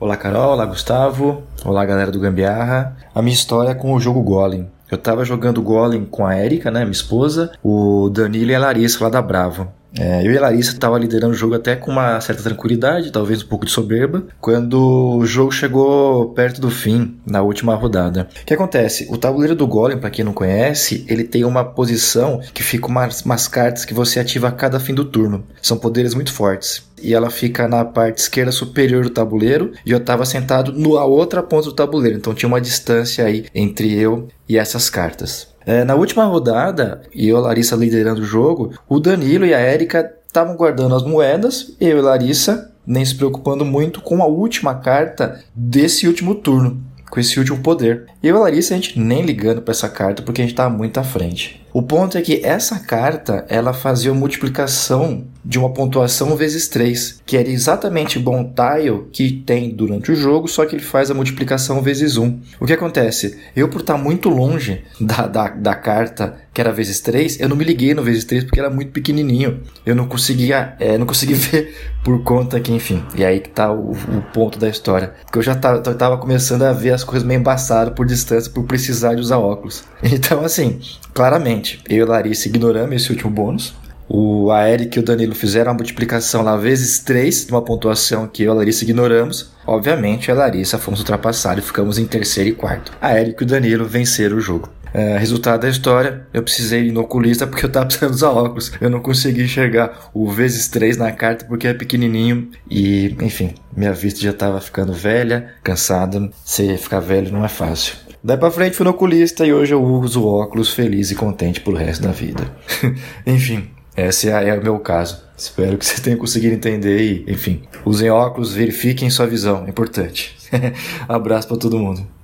F: Olá Carol, olá Gustavo, olá galera do Gambiarra. A minha história é com o jogo Golem. Eu tava jogando Golem com a Erika, né, minha esposa, o Danilo e a Larissa lá da Bravo. É, eu e a Larissa estava liderando o jogo até com uma certa tranquilidade, talvez um pouco de soberba, quando o jogo chegou perto do fim, na última rodada. O que acontece? O tabuleiro do Golem, para quem não conhece, ele tem uma posição que fica umas, umas cartas que você ativa a cada fim do turno. São poderes muito fortes e ela fica na parte esquerda superior do tabuleiro e eu estava sentado na outra ponta do tabuleiro, então tinha uma distância aí entre eu e essas cartas. É, na última rodada, e eu e Larissa liderando o jogo, o Danilo e a Érica estavam guardando as moedas, eu e Larissa nem se preocupando muito com a última carta desse último turno, com esse último poder. Eu e a Larissa, a gente nem ligando para essa carta porque a gente estava muito à frente. O ponto é que essa carta, ela fazia a multiplicação de uma pontuação vezes 3, que era exatamente um tile que tem durante o jogo, só que ele faz a multiplicação vezes 1. O que acontece? Eu, por estar muito longe da, da, da carta que era vezes 3, eu não me liguei no vezes 3 porque era muito pequenininho. Eu não conseguia, é, não consegui ver por conta que, enfim. E aí que tá o, o ponto da história. Porque eu já tava, tava começando a ver as coisas meio embaçadas por distância, por precisar de usar óculos. Então, assim, claramente, eu e Larissa ignoramos esse último bônus. O, a Eric e o Danilo fizeram a multiplicação lá vezes 3, de uma pontuação que eu e a Larissa ignoramos. Obviamente, a Larissa fomos ultrapassados e ficamos em terceiro e quarto. A Eric e o Danilo venceram o jogo. É, resultado da história, eu precisei ir no oculista porque eu tava precisando usar óculos. Eu não consegui enxergar o vezes 3 na carta porque é pequenininho. E, enfim, minha vista já tava ficando velha, cansada. Se ficar velho não é fácil. Daí pra frente fui no oculista e hoje eu uso óculos feliz e contente pro resto da vida. enfim, esse é, é o meu caso. Espero que você tenha conseguido entender e, enfim, usem óculos, verifiquem sua visão, é importante. Abraço para todo mundo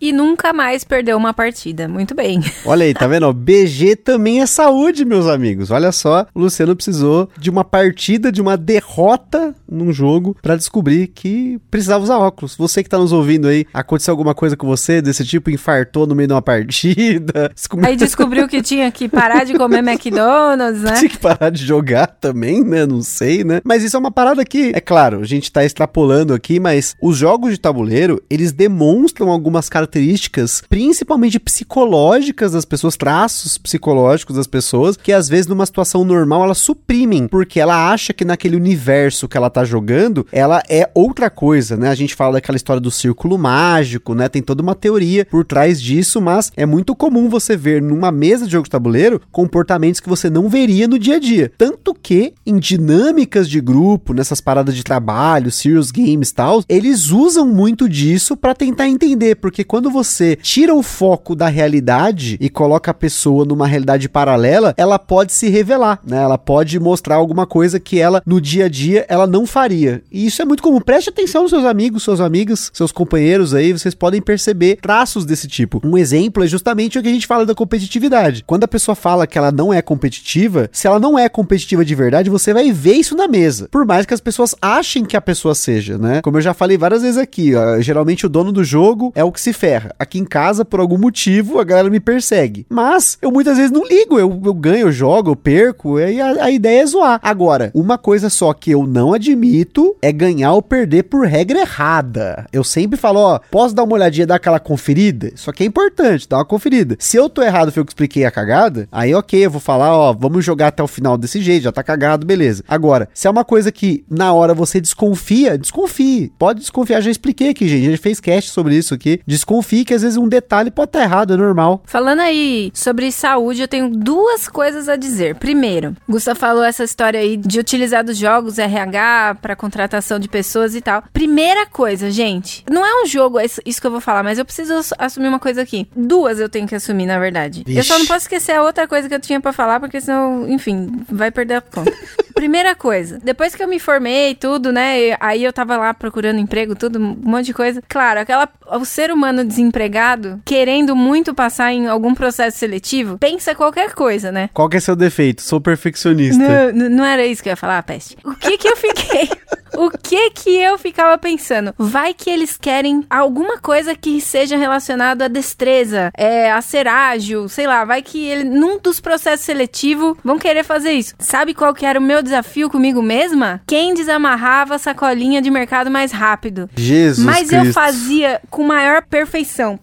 B: e nunca mais perdeu uma partida. Muito bem.
A: Olha aí, tá vendo? BG também é saúde, meus amigos. Olha só, o Luciano precisou de uma partida, de uma derrota num jogo para descobrir que precisava usar óculos. Você que tá nos ouvindo aí, aconteceu alguma coisa com você desse tipo? Infartou no meio de uma partida?
B: Aí descobriu que tinha que parar de comer McDonald's, né?
A: Tinha que parar de jogar também, né? Não sei, né? Mas isso é uma parada que, é claro, a gente tá extrapolando aqui, mas os jogos de tabuleiro, eles demonstram algumas características características, principalmente psicológicas das pessoas, traços psicológicos das pessoas, que às vezes numa situação normal elas suprimem, porque ela acha que naquele universo que ela tá jogando, ela é outra coisa, né? A gente fala daquela história do círculo mágico, né? Tem toda uma teoria por trás disso, mas é muito comum você ver numa mesa de jogo de tabuleiro comportamentos que você não veria no dia a dia. Tanto que em dinâmicas de grupo, nessas paradas de trabalho, serious games e tal, eles usam muito disso para tentar entender, porque quando quando você tira o foco da realidade e coloca a pessoa numa realidade paralela, ela pode se revelar, né? Ela pode mostrar alguma coisa que ela no dia a dia ela não faria. E isso é muito comum. Preste atenção nos seus amigos, suas amigas, seus companheiros aí, vocês podem perceber traços desse tipo. Um exemplo é justamente o que a gente fala da competitividade. Quando a pessoa fala que ela não é competitiva, se ela não é competitiva de verdade, você vai ver isso na mesa. Por mais que as pessoas achem que a pessoa seja, né? Como eu já falei várias vezes aqui, ó, geralmente o dono do jogo é o que se ferra ferra. Aqui em casa, por algum motivo, a galera me persegue. Mas eu muitas vezes não ligo. Eu, eu ganho, eu jogo, eu perco. E a, a ideia é zoar. Agora, uma coisa só que eu não admito é ganhar ou perder por regra errada. Eu sempre falo, ó, posso dar uma olhadinha, dar aquela conferida? Isso aqui é importante, dar uma conferida. Se eu tô errado, foi eu que expliquei a cagada, aí ok, eu vou falar, ó, vamos jogar até o final desse jeito, já tá cagado, beleza. Agora, se é uma coisa que na hora você desconfia, desconfie. Pode desconfiar, já expliquei aqui, gente. A gente fez cast sobre isso aqui. Desconfie confie que às vezes um detalhe pode estar errado, é normal.
B: Falando aí sobre saúde, eu tenho duas coisas a dizer. Primeiro, Gustavo falou essa história aí de utilizar dos jogos RH para contratação de pessoas e tal. Primeira coisa, gente, não é um jogo, é isso que eu vou falar, mas eu preciso assumir uma coisa aqui. Duas eu tenho que assumir, na verdade. Eu só não posso esquecer a outra coisa que eu tinha para falar, porque senão, enfim, vai perder a conta. Primeira coisa, depois que eu me formei tudo, né? Aí eu tava lá procurando emprego, tudo, um monte de coisa. Claro, aquela o ser humano desempregado, querendo muito passar em algum processo seletivo, pensa qualquer coisa, né?
A: Qual que é seu defeito? Sou perfeccionista.
B: Não, não era isso que eu ia falar, peste. O que que eu fiquei... o que que eu ficava pensando? Vai que eles querem alguma coisa que seja relacionada à destreza, é, a ser ágil, sei lá, vai que ele, num dos processos seletivos vão querer fazer isso. Sabe qual que era o meu desafio comigo mesma? Quem desamarrava a sacolinha de mercado mais rápido.
A: Jesus
B: Mas
A: Cristo.
B: eu fazia com maior perfeição.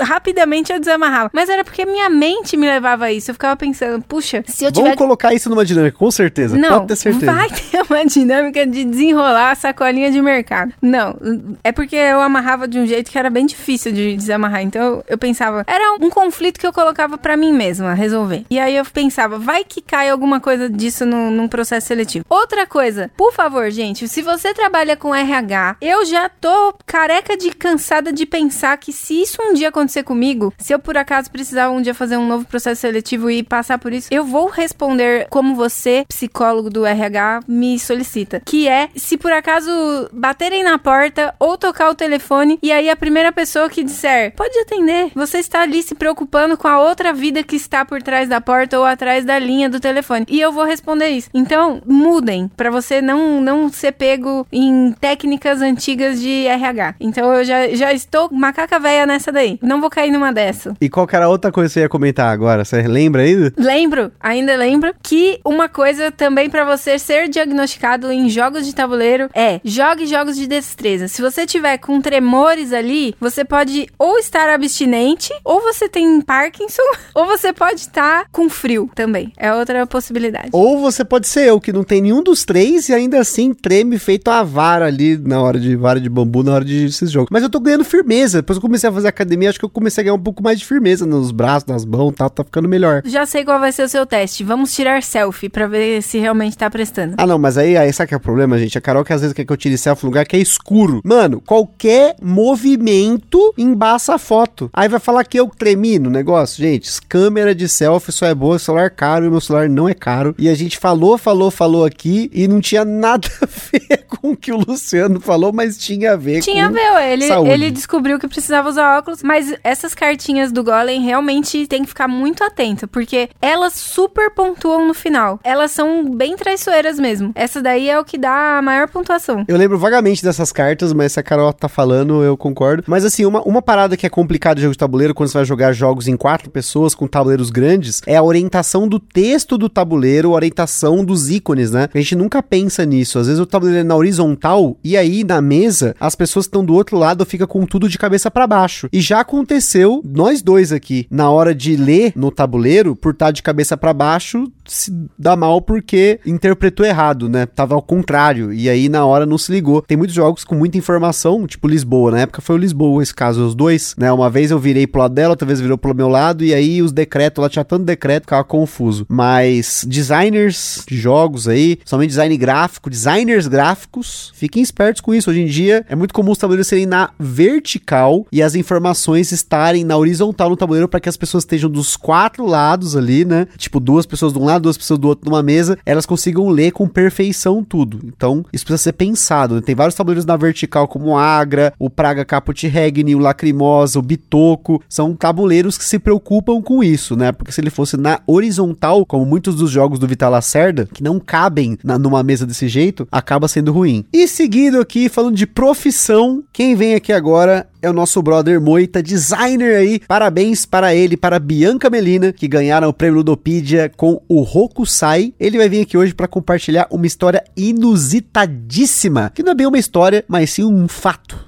B: Rapidamente eu desamarrava. Mas era porque minha mente me levava a isso. Eu ficava pensando, puxa, se eu tiver...
A: Vamos colocar isso numa dinâmica, com certeza.
B: Não,
A: Pode ter certeza.
B: vai ter uma dinâmica de desenrolar a sacolinha de mercado. Não, é porque eu amarrava de um jeito que era bem difícil de desamarrar. Então eu pensava, era um conflito que eu colocava para mim mesma resolver. E aí eu pensava, vai que cai alguma coisa disso no, num processo seletivo. Outra coisa, por favor, gente, se você trabalha com RH, eu já tô careca de cansada de pensar que se isso um dia acontecer comigo, se eu por acaso precisar um dia fazer um novo processo seletivo e passar por isso, eu vou responder como você, psicólogo do RH, me solicita. Que é se por acaso baterem na porta ou tocar o telefone e aí a primeira pessoa que disser pode atender, você está ali se preocupando com a outra vida que está por trás da porta ou atrás da linha do telefone. E eu vou responder isso. Então, mudem para você não não ser pego em técnicas antigas de RH. Então eu já, já estou macaca velha nessa daí. Não vou cair numa dessa.
A: E qual era a outra coisa que você ia comentar agora? Você lembra ainda?
B: Lembro, ainda lembro que uma coisa também para você ser diagnosticado em jogos de tabuleiro é jogue jogos de destreza. Se você tiver com tremores ali, você pode ou estar abstinente, ou você tem Parkinson, ou você pode estar com frio também. É outra possibilidade.
A: Ou você pode ser eu, que não tem nenhum dos três e ainda assim treme feito a vara ali na hora de vara de bambu, na hora de esses jogos. Mas eu tô ganhando firmeza. Depois que eu comecei a fazer academia, acho que eu comecei a ganhar um pouco mais de firmeza nos braços, nas mãos, tá, tá ficando melhor.
B: Já sei qual vai ser o seu teste. Vamos tirar selfie pra ver se realmente tá prestando.
A: Ah, não, mas aí, aí sabe que é o problema, gente? A Carol que às vezes quer que eu tire selfie no lugar que é escuro. Mano, qualquer movimento embaça a foto. Aí vai falar que eu tremi no negócio. Gente, câmera de selfie só é boa, celular caro e meu celular não é caro. E a gente falou, falou, falou aqui e não tinha nada a ver com o que o Luciano falou, mas tinha a ver
B: Tinha a
A: com
B: ver, ué. ele,
A: saúde.
B: ele descobriu que precisava usar óculos, mas essas cartinhas do Golem realmente tem que ficar muito atento, porque elas super pontuam no final. Elas são bem traiçoeiras mesmo. Essa daí é o que dá a maior pontuação.
A: Eu lembro vagamente dessas cartas, mas se a Carol tá falando, eu concordo. Mas assim, uma, uma parada que é complicada de jogo de tabuleiro, quando você vai jogar jogos em quatro pessoas com tabuleiros grandes, é a orientação do texto do tabuleiro, a orientação dos ícones, né? A gente nunca pensa nisso. Às vezes o tabuleiro é na horizontal e aí na mesa as pessoas que estão do outro lado ficam com tudo de cabeça para baixo. E já aconteceu, nós dois aqui, na hora de ler no tabuleiro, por estar de cabeça para baixo, se dá mal porque interpretou errado, né? Tava ao contrário. E aí na hora não se ligou. Tem muitos jogos com muita informação, tipo Lisboa. Na época foi o Lisboa esse caso, os dois, né? Uma vez eu virei pro lado dela, outra vez virou pro meu lado, e aí os decretos, ela tinha tanto decreto, ficava confuso. Mas designers de jogos aí, somente design gráfico, designers gráficos, fiquem espertos com isso. Hoje em dia é muito comum os tabuleiros serem na vertical e as informações estarem na horizontal no tabuleiro para que as pessoas estejam dos quatro lados ali, né? Tipo, duas pessoas de um lado, duas pessoas do outro numa mesa, elas consigam ler com perfeição tudo. Então, isso precisa ser pensado. né? Tem vários tabuleiros na vertical, como o Agra, o Praga Caput Regni, o Lacrimosa, o Bitoco. São tabuleiros que se preocupam com isso, né? Porque se ele fosse na horizontal, como muitos dos jogos do Vital Lacerda, que não cabem na- numa mesa desse jeito, acaba sendo ruim. E seguido aqui, falando de profissão, quem vem aqui agora é o nosso brother Moita, designer aí. Parabéns para ele, para Bianca Melina, que ganharam o prêmio Ludopedia com o Hokusai. Ele vai vir aqui hoje para compartilhar uma história inusitadíssima, que não é bem uma história, mas sim um fato.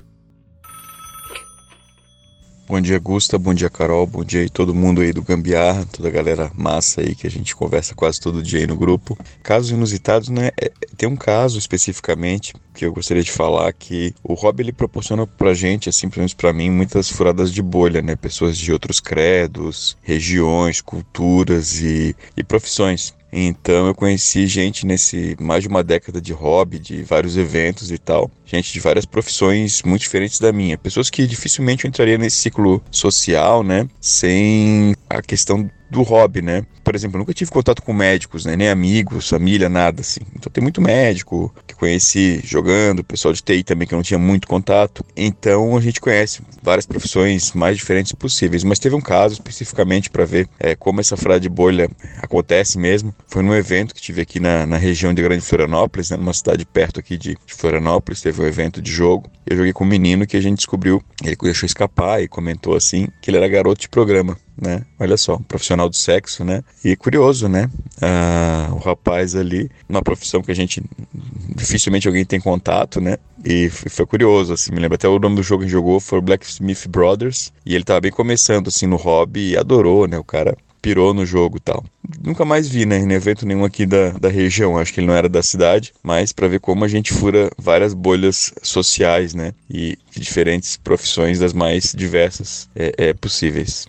G: Bom dia, Gusta. Bom dia, Carol. Bom dia aí todo mundo aí do Gambiarra, toda a galera massa aí que a gente conversa quase todo dia aí no grupo. Casos inusitados, né? É- tem um caso especificamente que eu gostaria de falar que o hobby ele proporciona pra gente, assim, pelo menos pra mim, muitas furadas de bolha, né? Pessoas de outros credos, regiões, culturas e, e profissões. Então eu conheci gente nesse mais de uma década de hobby, de vários eventos e tal, gente de várias profissões muito diferentes da minha, pessoas que dificilmente eu entraria nesse ciclo social, né, sem a questão do hobby, né? Por exemplo, nunca tive contato com médicos, né? Nem amigos, família, nada assim. Então tem muito médico que conheci jogando, pessoal de TI também que eu não tinha muito contato. Então a gente conhece várias profissões mais diferentes possíveis. Mas teve um caso especificamente para ver é, como essa furada de bolha acontece mesmo. Foi num evento que tive aqui na, na região de Grande Florianópolis, né? Numa cidade perto aqui de, de Florianópolis. Teve um evento de jogo. Eu joguei com um menino que a gente descobriu, ele deixou escapar e comentou assim que ele era garoto de programa né? Olha só, um profissional do sexo, né? E curioso, né? Ah, o rapaz ali, uma profissão que a gente dificilmente alguém tem contato, né? E foi curioso, assim, me lembro até o nome do jogo que jogou foi o Blacksmith Brothers, e ele tava bem começando assim no hobby e adorou, né? O cara pirou no jogo e tal. Nunca mais vi, né, em evento nenhum aqui da, da região, acho que ele não era da cidade, mas para ver como a gente fura várias bolhas sociais, né, e diferentes profissões das mais diversas é, é, possíveis.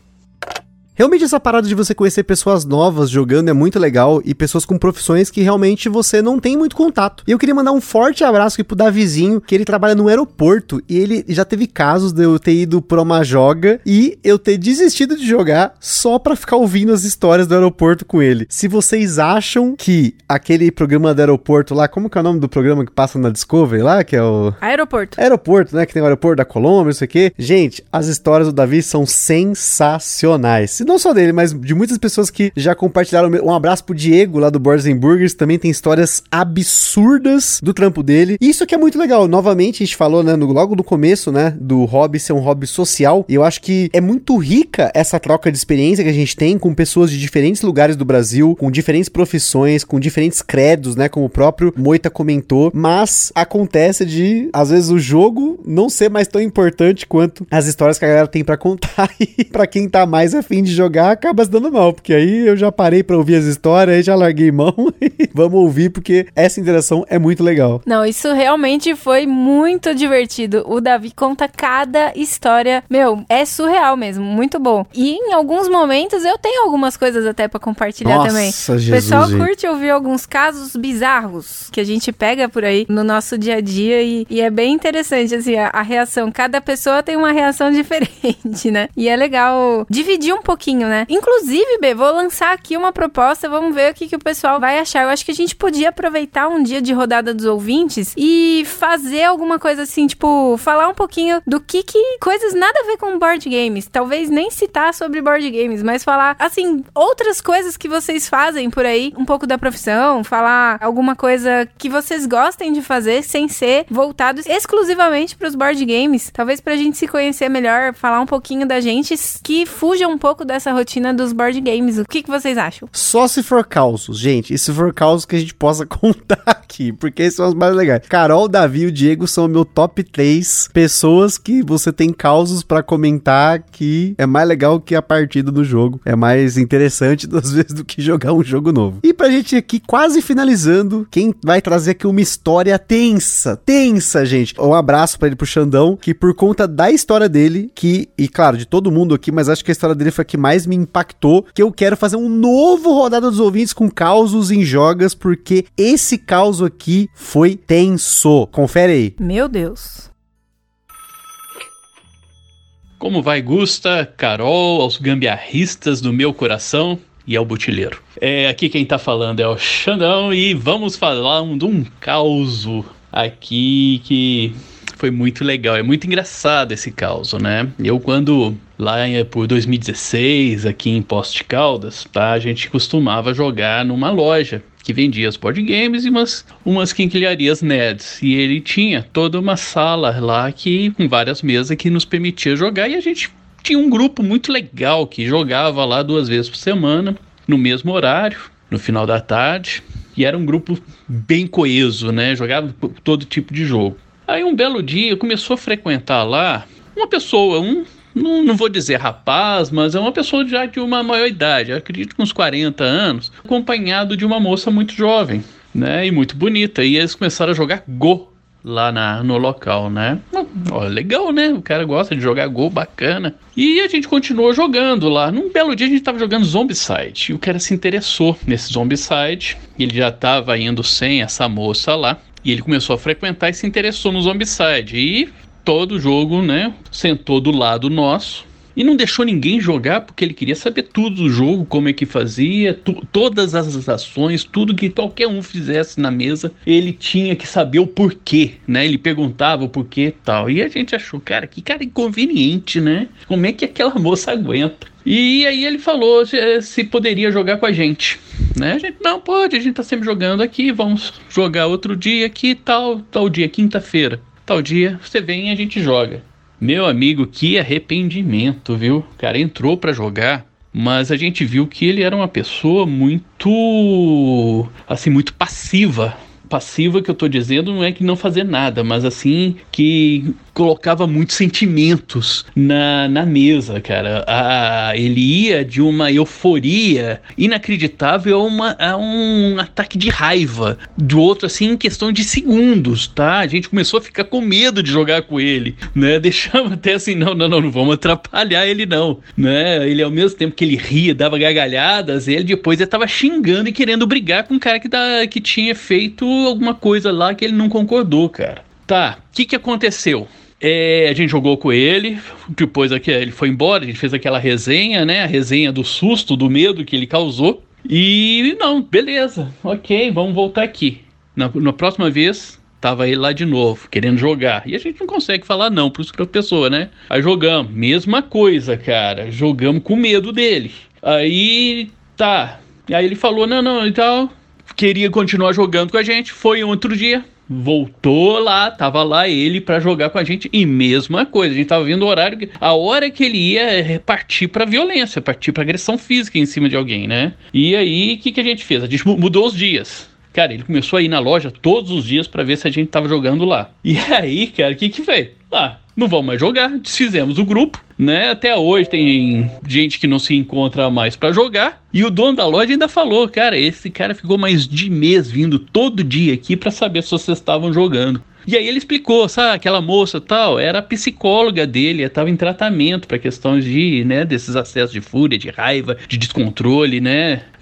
A: Realmente essa parada de você conhecer pessoas novas jogando é muito legal e pessoas com profissões que realmente você não tem muito contato. E eu queria mandar um forte abraço aqui pro Davizinho, que ele trabalha no aeroporto e ele já teve casos de eu ter ido pra uma joga e eu ter desistido de jogar só pra ficar ouvindo as histórias do aeroporto com ele. Se vocês acham que aquele programa do aeroporto lá, como que é o nome do programa que passa na Discovery lá, que é o
B: Aeroporto.
A: aeroporto, né? Que tem o aeroporto da Colômbia, não sei o quê. Gente, as histórias do Davi são sensacionais. E não só dele, mas de muitas pessoas que já compartilharam. Um abraço pro Diego lá do Boards Burgers. Também tem histórias absurdas do trampo dele. E isso que é muito legal. Novamente, a gente falou, né? no- logo no começo, né? Do hobby ser um hobby social. E eu acho que é muito rica essa troca de experiência que a gente tem com pessoas de diferentes lugares do Brasil, com diferentes profissões, com diferentes credos, né? Como o próprio Moita comentou. Mas acontece de, às vezes, o jogo não ser mais tão importante quanto as histórias que a galera tem pra contar. E pra quem tá mais afim de jogar, acaba se dando mal. Porque aí eu já parei pra ouvir as histórias, aí já larguei mão. E vamos ouvir, porque essa interação é muito legal.
B: Não, isso realmente foi muito divertido. O Davi conta cada história. Meu, é surreal mesmo, muito bom. E em alguns momentos eu tenho algumas coisas até pra compartilhar
A: Nossa,
B: também.
A: Jesus,
B: o pessoal
A: gente.
B: curte ouvir alguns casos bizarros que a gente pega por aí no nosso dia a dia e, e é bem interessante, assim, a, a reação. Cada pessoa tem uma reação diferente, né? E é legal dividir um pouquinho, né? Inclusive, B, vou lançar aqui uma proposta, vamos ver o que, que o pessoal vai achar. Eu acho que a gente podia aproveitar um dia de rodada dos ouvintes e fazer alguma coisa assim, tipo, falar um pouquinho do que que coisas nada a ver com board games. Talvez nem citar sobre board games, mas falar, assim, outras coisas que vocês fazem por aí, um pouco da profissão, falar alguma coisa que vocês gostem de fazer sem ser voltados exclusivamente para os board games. Talvez pra gente se conhecer melhor, falar um pouquinho da gente que fuja um pouco dessa rotina dos board games. O que, que vocês acham?
A: Só se for causos, gente. E se for causos que a gente possa contar aqui, porque esses são os mais legais. Carol, Davi e o Diego são meu top 3 pessoas que você tem causos pra comentar que é mais legal que a partida do jogo. É mais interessante, às vezes, do que jogar um jogo novo. E pra gente aqui, quase finalizando, quem vai trazer aqui uma história tensa, tensa, gente. Um abraço pra ele pro Xandão, que por conta da história dele, que, e claro, de todo mundo aqui, mas acho que a história dele foi a que mais me impactou, que eu quero fazer um novo Rodada dos Ouvintes com causos em jogas, porque esse caos aqui foi tenso. Confere aí.
B: Meu Deus.
H: Como vai, Gusta, Carol, aos gambiarristas do meu coração e ao butileiro. É, aqui quem tá falando é o Xandão e vamos falar um, de um caos aqui que foi muito legal. É muito engraçado esse caos, né? Eu quando lá em- por 2016 aqui em Poste de Caldas, tá, a gente costumava jogar numa loja que vendia os board games e umas, umas quinquilharias nerds. E ele tinha toda uma sala lá que com várias mesas que nos permitia jogar e a gente tinha um grupo muito legal que jogava lá duas vezes por semana, no mesmo horário, no final da tarde. E era um grupo bem coeso, né? Jogava todo tipo de jogo. Aí um belo dia começou a frequentar lá uma pessoa, um, não, não vou dizer rapaz, mas é uma pessoa já de uma maior idade, acredito que uns 40 anos, acompanhado de uma moça muito jovem, né? E muito bonita. E eles começaram a jogar Go lá na, no local, né? Ó, legal, né? O cara gosta de jogar Go, bacana. E a gente continuou jogando lá. Num belo dia a gente tava jogando Zombicide. E o cara se interessou nesse Zombicide. Ele já tava indo sem essa moça lá. E ele começou a frequentar e se interessou no Zombicide. E todo jogo, né? Sentou do lado nosso. E não deixou ninguém jogar porque ele queria saber tudo do jogo, como é que fazia, todas as ações, tudo que qualquer um fizesse na mesa, ele tinha que saber o porquê, né? Ele perguntava o porquê e tal. E a gente achou, cara, que cara inconveniente, né? Como é que aquela moça aguenta? E aí ele falou se, se poderia jogar com a gente, né? A gente, não pode, a gente tá sempre jogando aqui, vamos jogar outro dia aqui, tal, tal dia, quinta-feira. Tal dia, você vem e a gente joga. Meu amigo, que arrependimento, viu? O cara entrou pra jogar, mas a gente viu que ele era uma pessoa muito assim, muito passiva. Passiva que eu tô dizendo não é que não fazer nada, mas assim que colocava muitos sentimentos na, na mesa, cara. A, ele ia de uma euforia inacreditável a, uma, a um ataque de raiva do outro, assim, em questão de segundos, tá? A gente começou a ficar com medo de jogar com ele, né? Deixamos até assim, não, não, não, não vamos atrapalhar ele não, né? Ele ao mesmo tempo que ele ria, dava gargalhadas, ele depois ele tava xingando e querendo brigar com um cara que, da, que tinha feito alguma coisa lá que ele não concordou, cara. Tá, o que que aconteceu? É, a gente jogou com ele, depois aqui, ele foi embora, a gente fez aquela resenha, né? A resenha do susto, do medo que ele causou. E não, beleza, ok, vamos voltar aqui. Na, na próxima vez, tava ele lá de novo, querendo jogar. E a gente não consegue falar não para pessoa, né? Aí jogamos, mesma coisa, cara. Jogamos com medo dele. Aí, tá. Aí ele falou, não, não, e tal. Queria continuar jogando com a gente. Foi outro dia, voltou lá, tava lá ele para jogar com a gente e mesma coisa, a gente tava vendo o horário, a hora que ele ia partir para violência, partir para agressão física em cima de alguém, né? E aí, o que, que a gente fez? A gente mudou os dias. Cara, ele começou a ir na loja todos os dias para ver se a gente tava jogando lá. E aí, cara, o que que fez? Ah, não vamos mais jogar, desfizemos o grupo, né? Até hoje tem gente que não se encontra mais para jogar. E o dono da loja ainda falou, cara, esse cara ficou mais de mês vindo todo dia aqui para saber se vocês estavam jogando. E aí ele explicou, sabe, aquela moça tal, era psicóloga dele, estava em tratamento para questões de, né, desses acessos de fúria, de raiva, de descontrole, né?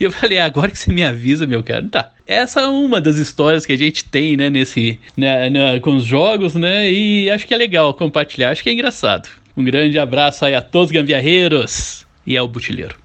H: E eu falei, ah, agora que você me avisa, meu cara, tá. Essa é uma das histórias que a gente tem, né, nesse, né, né, com os jogos, né? E acho que é legal compartilhar, acho que é engraçado. Um grande abraço aí a todos os gambiarreiros e ao Butileiro.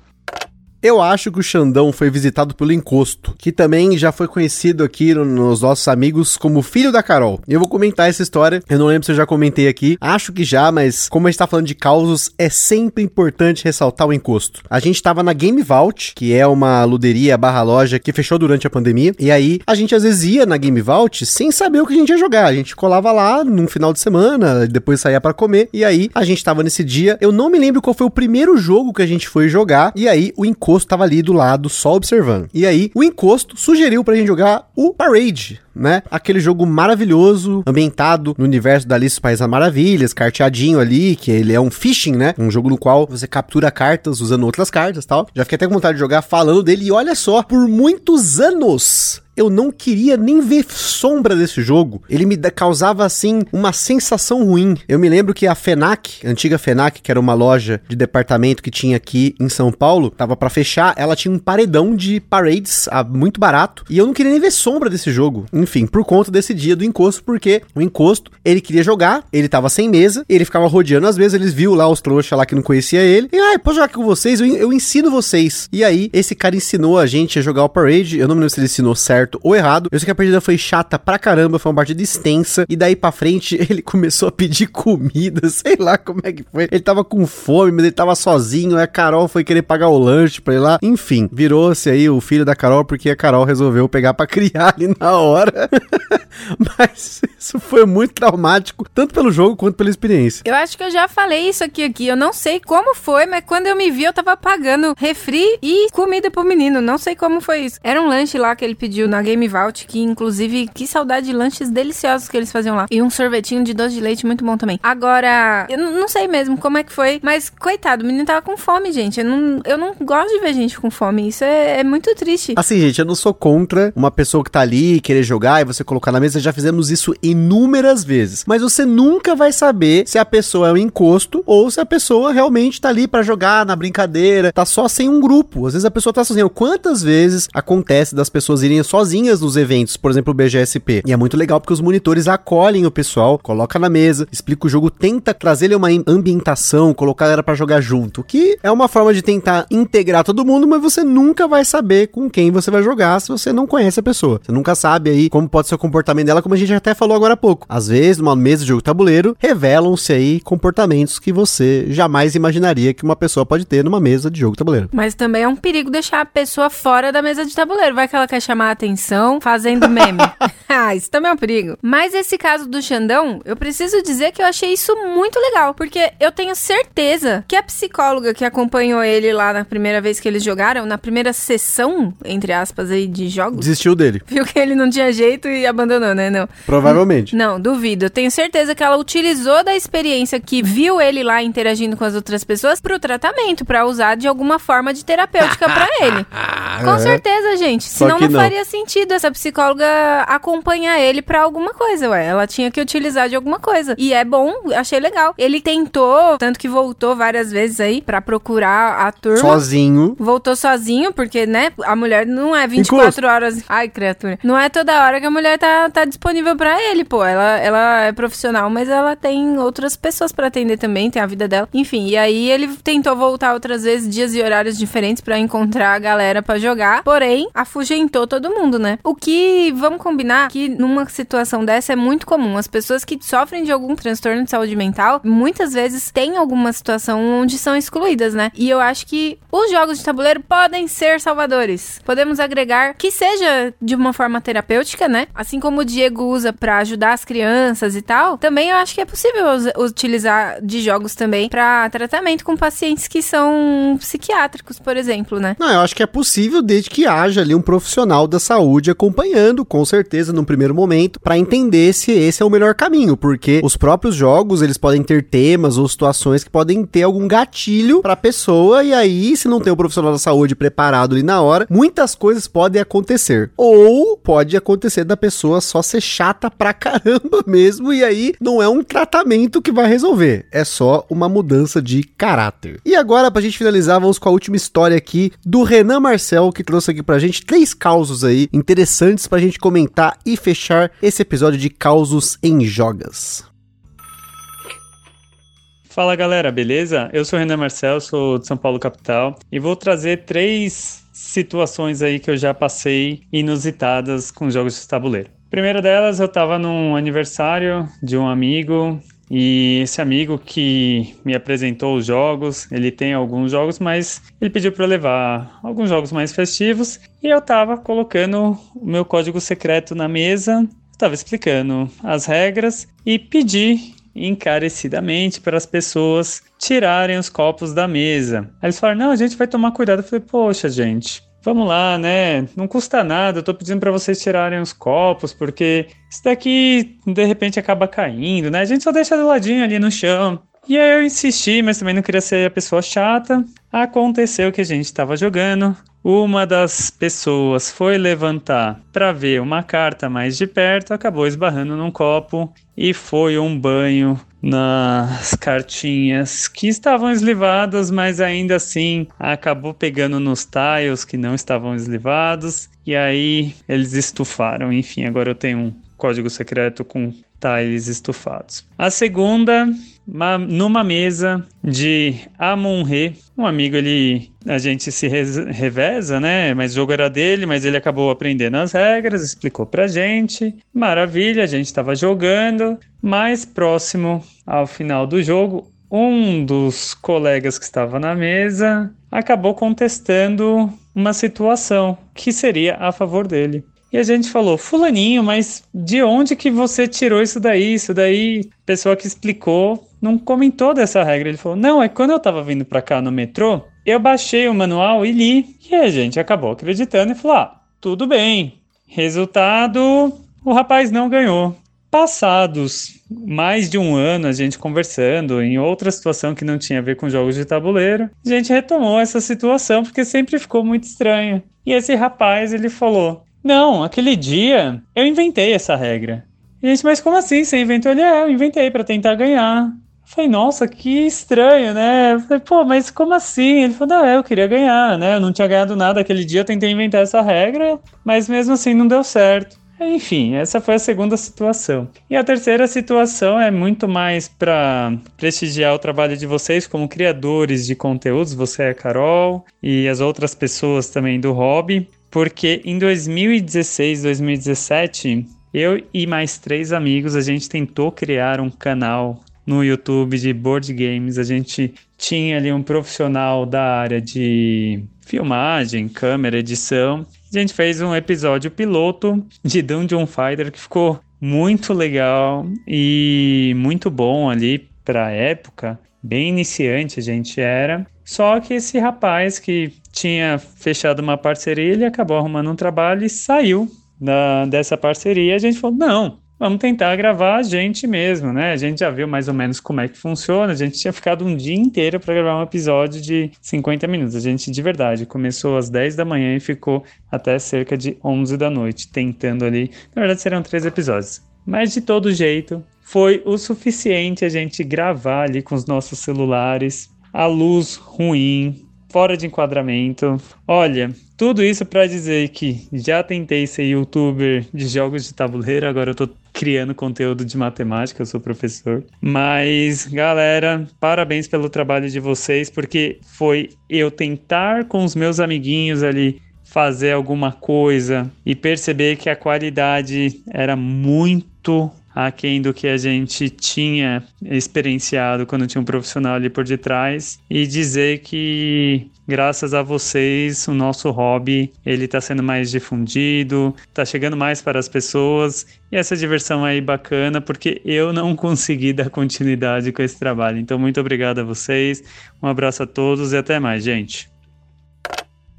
A: Eu acho que o Xandão foi visitado pelo Encosto, que também já foi conhecido aqui no, nos nossos amigos como filho da Carol. Eu vou comentar essa história, eu não lembro se eu já comentei aqui, acho que já, mas como a gente tá falando de causos, é sempre importante ressaltar o Encosto. A gente tava na Game Vault, que é uma luderia barra loja que fechou durante a pandemia, e aí a gente às vezes ia na Game Vault sem saber o que a gente ia jogar. A gente colava lá num final de semana, depois saía para comer, e aí a gente tava nesse dia. Eu não me lembro qual foi o primeiro jogo que a gente foi jogar, e aí o Encosto encosto tava ali do lado, só observando. E aí, o encosto sugeriu pra gente jogar o Parade, né? Aquele jogo maravilhoso, ambientado no universo da Alice País das Maravilhas, carteadinho ali, que ele é um fishing, né? Um jogo no qual você captura cartas usando outras cartas tal. Já fiquei até com vontade de jogar falando dele. E olha só, por muitos anos eu não queria nem ver sombra desse jogo. Ele me causava assim uma sensação ruim. Eu me lembro que a FENAC, a antiga FENAC, que era uma loja de departamento que tinha aqui em São Paulo, tava para fechar, ela tinha um paredão de parades ah, muito barato, e eu não queria nem ver sombra desse jogo. Enfim, por conta desse dia do encosto, porque o encosto, ele queria jogar, ele tava sem mesa, ele ficava rodeando às vezes, eles viu lá os trouxas lá que não conhecia ele, e ah, posso jogar com vocês? Eu, eu ensino vocês. E aí, esse cara ensinou a gente a jogar o Parade, eu não me lembro se ele ensinou certo certo ou errado. Eu sei que a partida foi chata pra caramba, foi uma partida extensa. E daí pra frente ele começou a pedir comida, sei lá como é que foi. Ele tava com fome, mas ele tava sozinho. Aí a Carol foi querer pagar o lanche pra ir lá. Enfim, virou-se aí o filho da Carol porque a Carol resolveu pegar pra criar ali na hora. mas isso foi muito traumático, tanto pelo jogo quanto pela experiência.
B: Eu acho que eu já falei isso aqui aqui. Eu não sei como foi, mas quando eu me vi, eu tava pagando refri e comida pro menino. Não sei como foi isso. Era um lanche lá que ele pediu na Game Vault, que inclusive, que saudade de lanches deliciosos que eles faziam lá. E um sorvetinho de doce de leite muito bom também. Agora, eu não sei mesmo como é que foi, mas coitado, o menino tava com fome, gente. Eu não, eu não gosto de ver gente com fome. Isso é, é muito triste.
A: Assim, gente, eu não sou contra uma pessoa que tá ali querer jogar e você colocar na mesa. Já fizemos isso inúmeras vezes. Mas você nunca vai saber se a pessoa é um encosto ou se a pessoa realmente tá ali para jogar na brincadeira, tá só sem um grupo. Às vezes a pessoa tá sozinha. Quantas vezes acontece das pessoas irem só sozinhas nos eventos, por exemplo, o BGSP. E é muito legal porque os monitores acolhem o pessoal, coloca na mesa, explica o jogo, tenta trazer uma ambientação, colocar ela para jogar junto, que é uma forma de tentar integrar todo mundo, mas você nunca vai saber com quem você vai jogar se você não conhece a pessoa. Você nunca sabe aí como pode ser o comportamento dela, como a gente até falou agora há pouco. Às vezes, numa mesa de jogo tabuleiro, revelam-se aí comportamentos que você jamais imaginaria que uma pessoa pode ter numa mesa de jogo tabuleiro.
B: Mas também é um perigo deixar a pessoa fora da mesa de tabuleiro. Vai que ela quer chamar a atenção atenção fazendo meme. ah, isso também é um perigo. Mas esse caso do Xandão, eu preciso dizer que eu achei isso muito legal, porque eu tenho certeza que a psicóloga que acompanhou ele lá na primeira vez que eles jogaram, na primeira sessão, entre aspas, aí, de jogos,
A: Desistiu dele.
B: viu que ele não tinha jeito e abandonou, né? Não.
A: Provavelmente.
B: Não, duvido. Eu tenho certeza que ela utilizou da experiência que viu ele lá interagindo com as outras pessoas pro tratamento, pra usar de alguma forma de terapêutica pra ele. Com
A: É.
B: certeza, gente. Senão não,
A: não.
B: faria sentido essa psicóloga acompanhar ele pra alguma coisa, ué. Ela tinha que utilizar de alguma coisa. E é bom, achei legal. Ele tentou, tanto que voltou várias vezes aí pra procurar a turma.
A: Sozinho.
B: Voltou sozinho, porque, né, a mulher não é 24 horas. Ai, criatura. Não é toda hora que a mulher tá, tá disponível pra ele, pô. Ela, ela é profissional, mas ela tem outras pessoas pra atender também, tem a vida dela. Enfim, e aí ele tentou voltar outras vezes, dias e horários diferentes pra encontrar a galera pra jogar. Porém, afugentou todo mundo, né? O que, vamos combinar, que numa situação dessa é muito comum. As pessoas que sofrem de algum transtorno de saúde mental, muitas vezes têm alguma situação onde são excluídas, né? E eu acho que os jogos de tabuleiro podem ser salvadores. Podemos agregar que seja de uma forma terapêutica, né? Assim como o Diego usa pra ajudar as crianças e tal, também eu acho que é possível utilizar de jogos também pra tratamento com pacientes que são psiquiátricos, por exemplo, né?
A: Não, eu acho que é possível desde que haja ali um profissional da saúde acompanhando, com certeza, num primeiro momento, pra entender se esse é o melhor caminho, porque os próprios jogos, eles podem ter temas ou situações que podem ter algum gatilho pra pessoa e aí, se não tem o profissional da saúde preparado ali na hora, muitas coisas podem acontecer. Ou pode acontecer da pessoa só ser chata pra caramba mesmo e aí não é um tratamento que vai resolver, é só uma mudança de caráter. E agora, pra gente finalizar, vamos com a última história aqui do Renan Marcel, que trouxe aqui pra gente três causos aí interessantes pra gente comentar e fechar esse episódio de causos em jogas.
I: Fala galera, beleza? Eu sou o Renan Marcel, sou de São Paulo capital e vou trazer três situações aí que eu já passei inusitadas com jogos de tabuleiro. Primeira delas, eu tava num aniversário de um amigo e esse amigo que me apresentou os jogos, ele tem alguns jogos, mas ele pediu para eu levar alguns jogos mais festivos e eu tava colocando o meu código secreto na mesa, tava explicando as regras e pedi encarecidamente para as pessoas tirarem os copos da mesa. Aí eles falaram: não, a gente vai tomar cuidado. Eu falei: poxa, gente. Vamos lá, né? Não custa nada. Eu tô pedindo para vocês tirarem os copos, porque isso daqui de repente acaba caindo, né? A gente só deixa do ladinho ali no chão. E aí eu insisti, mas também não queria ser a pessoa chata. Aconteceu que a gente estava jogando. Uma das pessoas foi levantar para ver uma carta mais de perto, acabou esbarrando num copo e foi um banho nas cartinhas que estavam eslivadas, mas ainda assim acabou pegando nos tiles que não estavam eslivados e aí eles estufaram. Enfim, agora eu tenho um código secreto com tiles estufados. A segunda, numa mesa de Amon-Re, um amigo ele a gente se reveza, né? Mas o jogo era dele, mas ele acabou aprendendo as regras, explicou pra gente. Maravilha, a gente estava jogando, mais próximo ao final do jogo, um dos colegas que estava na mesa acabou contestando uma situação que seria a favor dele. E a gente falou, fulaninho, mas de onde que você tirou isso daí? Isso daí, a pessoa que explicou não comentou dessa regra. Ele falou, não, é quando eu tava vindo pra cá no metrô, eu baixei o manual e li. E a gente acabou acreditando e falou, ah, tudo bem. Resultado, o rapaz não ganhou. Passados mais de um ano a gente conversando em outra situação que não tinha a ver com jogos de tabuleiro, a gente retomou essa situação porque sempre ficou muito estranho. E esse rapaz ele falou: Não, aquele dia eu inventei essa regra. Gente, mas como assim você inventou? Ele, é, eu inventei para tentar ganhar. Eu falei, nossa, que estranho, né? Eu falei, pô, mas como assim? Ele falou, não, é, eu queria ganhar, né? Eu não tinha ganhado nada aquele dia, eu tentei inventar essa regra, mas mesmo assim não deu certo. Enfim, essa foi a segunda situação. E a terceira situação é muito mais para prestigiar o trabalho de vocês como criadores de conteúdos, você é a Carol e as outras pessoas também do hobby, porque em 2016, 2017, eu e mais três amigos a gente tentou criar um canal no YouTube de board games. A gente tinha ali um profissional da área de filmagem, câmera, edição. A gente fez um episódio piloto de Dungeon Fighter que ficou muito legal e muito bom ali para época. Bem iniciante a gente era. Só que esse rapaz que tinha fechado uma parceria, ele acabou arrumando um trabalho e saiu da, dessa parceria. A gente falou: não, vamos tentar gravar a gente mesmo, né? A gente já viu mais ou menos como é que funciona. A gente tinha ficado um dia inteiro para gravar um episódio de 50 minutos. A gente, de verdade, começou às 10 da manhã e ficou até cerca de 11 da noite, tentando ali. Na verdade, serão três episódios. Mas de todo jeito, foi o suficiente a gente gravar ali com os nossos celulares, a luz ruim, fora de enquadramento. Olha, tudo isso para dizer que já tentei ser youtuber de jogos de tabuleiro, agora eu tô criando conteúdo de matemática, eu sou professor. Mas, galera, parabéns pelo trabalho de vocês, porque foi eu tentar com os meus amiguinhos ali fazer alguma coisa e perceber que a qualidade era muito aquém do que a gente tinha experienciado quando tinha um profissional ali por detrás e dizer que graças a vocês o nosso hobby ele está sendo mais difundido, está chegando mais para as pessoas e essa diversão aí bacana porque eu não consegui dar continuidade com esse trabalho. Então muito obrigado a vocês, um abraço a todos e até mais, gente.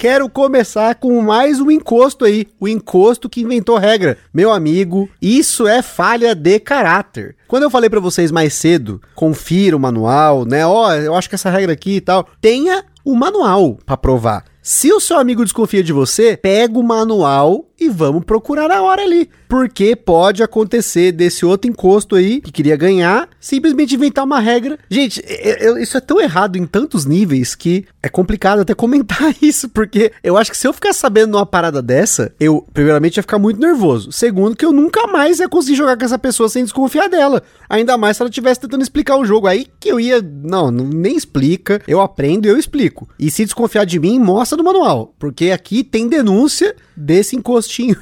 A: Quero começar com mais um encosto aí, o encosto que inventou regra. Meu amigo, isso é falha de caráter. Quando eu falei para vocês mais cedo, confira o manual, né? Ó, oh, eu acho que essa regra aqui e tal, tenha o manual para provar. Se o seu amigo desconfia de você, pega o manual e vamos procurar a hora ali. Porque pode acontecer desse outro encosto aí, que queria ganhar, simplesmente inventar uma regra. Gente, isso é tão errado em tantos níveis que é complicado até comentar isso, porque eu acho que se eu ficar sabendo numa parada dessa, eu, primeiramente, ia ficar muito nervoso. Segundo, que eu nunca mais ia conseguir jogar com essa pessoa sem desconfiar dela. Ainda mais se ela estivesse tentando explicar o jogo. Aí que eu ia. Não, nem explica. Eu aprendo e eu explico. E se desconfiar de mim, mostra no manual. Porque aqui tem denúncia desse encostinho.